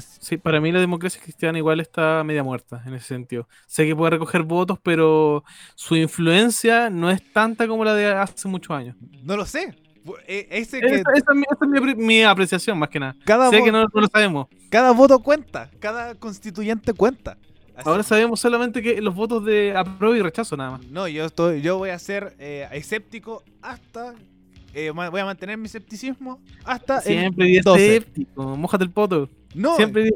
Sí, para mí la democracia cristiana igual está media muerta en ese sentido. Sé que puede recoger votos, pero su influencia no es tanta como la de hace muchos años. no lo sé. Eh, Ese que Esa, esa es, mi, mi apre- mi apreciación, más que nada. cada, Sé que no, no lo sabemos. cada voto cuenta, cada constituyente cuenta. Así- Ahora sabemos solamente que los votos de apruebo y rechazo nada más. No, yo estoy, yo voy a ser eh, escéptico hasta. eh, voy a mantener mi escepticismo hasta Siempre el di 12. escéptico, mojate el poto. No, Siempre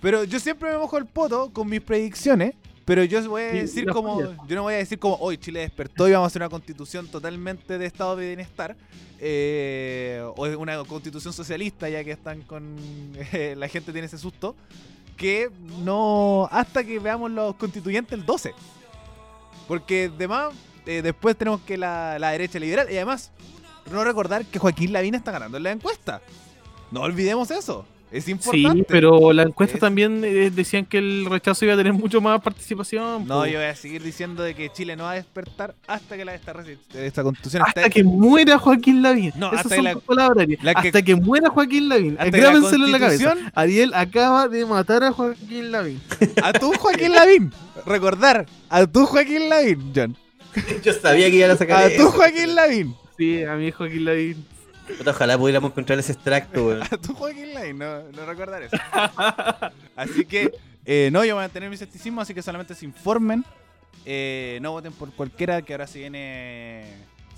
pero yo siempre me mojo el poto con mis predicciones. Pero yo voy a decir como. Yo no voy a decir como hoy Chile despertó y vamos a hacer una constitución totalmente de estado de bienestar. eh, o una constitución socialista, ya que están con. eh, la gente tiene ese susto. Que no. Hasta que veamos los constituyentes el 12. Porque además, eh, después tenemos que la, la derecha liberal. Y además, no recordar que Joaquín Lavín está ganando en la encuesta. No olvidemos eso. Es importante. Sí, pero la encuesta Es- también eh, decían que el rechazo iba a tener mucho más participación. No, yo voy a seguir diciendo de que Chile no va a despertar hasta que la, esta, esta constitución Hasta esté- que muera Joaquín Lavín. No, Esas hasta son que la- palabras, Ariel. la que- hasta que muera Joaquín Lavín. la Grábenselo en la cabeza. Ariel acaba de matar a Joaquín Lavín. a tu Joaquín Lavín. Recordar, a tu Joaquín Lavín, John. Yo sabía que iban a sacar A tu Joaquín Lavín. Sí, a mí Joaquín Lavín. Ojalá pudiéramos encontrar ese extracto, weón. Tu Joaquín Lavín, no, no recordar eso. Así que, eh, no, yo voy a mantener mi escepticismo, así que solamente se informen. Eh, no voten por cualquiera, que ahora se viene,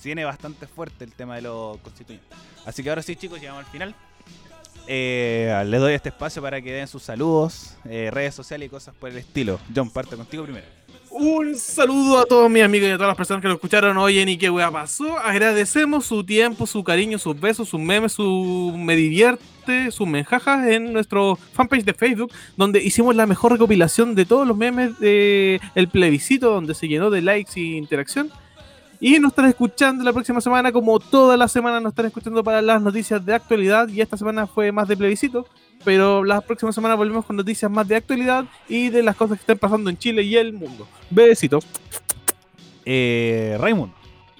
viene bastante fuerte el tema de los constituyentes. Así que ahora sí, chicos, llegamos al final. Eh, les doy este espacio para que den sus saludos, eh, redes sociales y cosas por el estilo. John, parte contigo primero. Un saludo a todos mis amigos y a todas las personas que lo escucharon hoy en ¿Y qué wea pasó? Agradecemos su tiempo, su cariño, sus besos, sus memes, su me divierte, sus menjajas en nuestro fanpage de Facebook, donde hicimos la mejor recopilación de todos los memes de el plebiscito, donde se llenó de likes y interacción. Y nos están escuchando la próxima semana, como toda la semana nos están escuchando para las noticias de actualidad. Y esta semana fue más de plebiscito. Pero la próxima semana volvemos con noticias más de actualidad y de las cosas que están pasando en Chile y el mundo. Besitos. Eh, Raymond.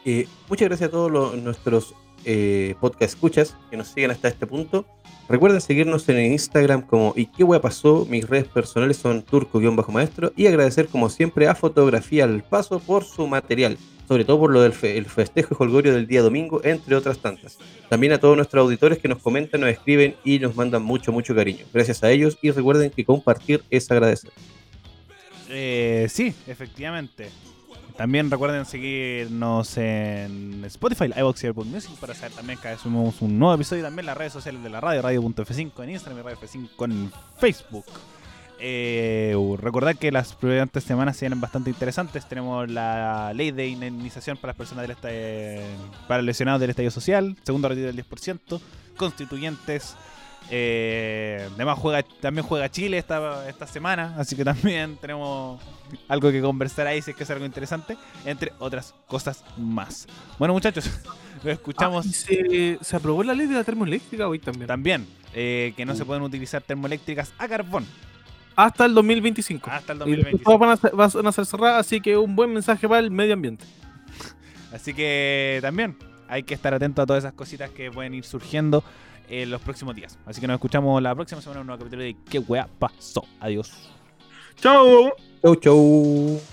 Eh, muchas gracias a todos nuestros eh, podcast escuchas que nos siguen hasta este punto. Recuerden seguirnos en Instagram como ¿Y qué wea pasó? Mis redes personales son turco-maestro y agradecer como siempre a Fotografía al Paso por su material, sobre todo por lo del fe- el festejo y jolgorio del día domingo, entre otras tantas. También a todos nuestros auditores que nos comentan, nos escriben y nos mandan mucho, mucho cariño. Gracias a ellos y recuerden que compartir es agradecer. Eh, sí, efectivamente. También recuerden seguirnos en Spotify, iVoox Apple Music para saber también que subimos un nuevo episodio. y También las redes sociales de la radio, radio.f5 en Instagram y radio F5 en Facebook. Eh, recordad que las siguientes semanas se vienen bastante interesantes. Tenemos la ley de indemnización para las personas del esta- para lesionados del estadio social, segundo retiro del 10%, constituyentes. Eh, además juega, también juega Chile esta, esta semana, así que también tenemos algo que conversar ahí si es que es algo interesante, entre otras cosas más. Bueno muchachos, nos escuchamos Ah, se aprobó la ley de la termoeléctrica hoy también. también, eh, que no se pueden utilizar termoeléctricas a carbón Hasta el 2025. hasta el y después 2025. todas van a, ser, van a ser cerradas, así que un buen mensaje para el medio ambiente. Así que también hay que estar atento a todas esas cositas que pueden ir surgiendo en los próximos días. Así que nos escuchamos la próxima semana en un nuevo capítulo de ¿Qué wea pasó? Adiós. ¡Chao! Chau, chau.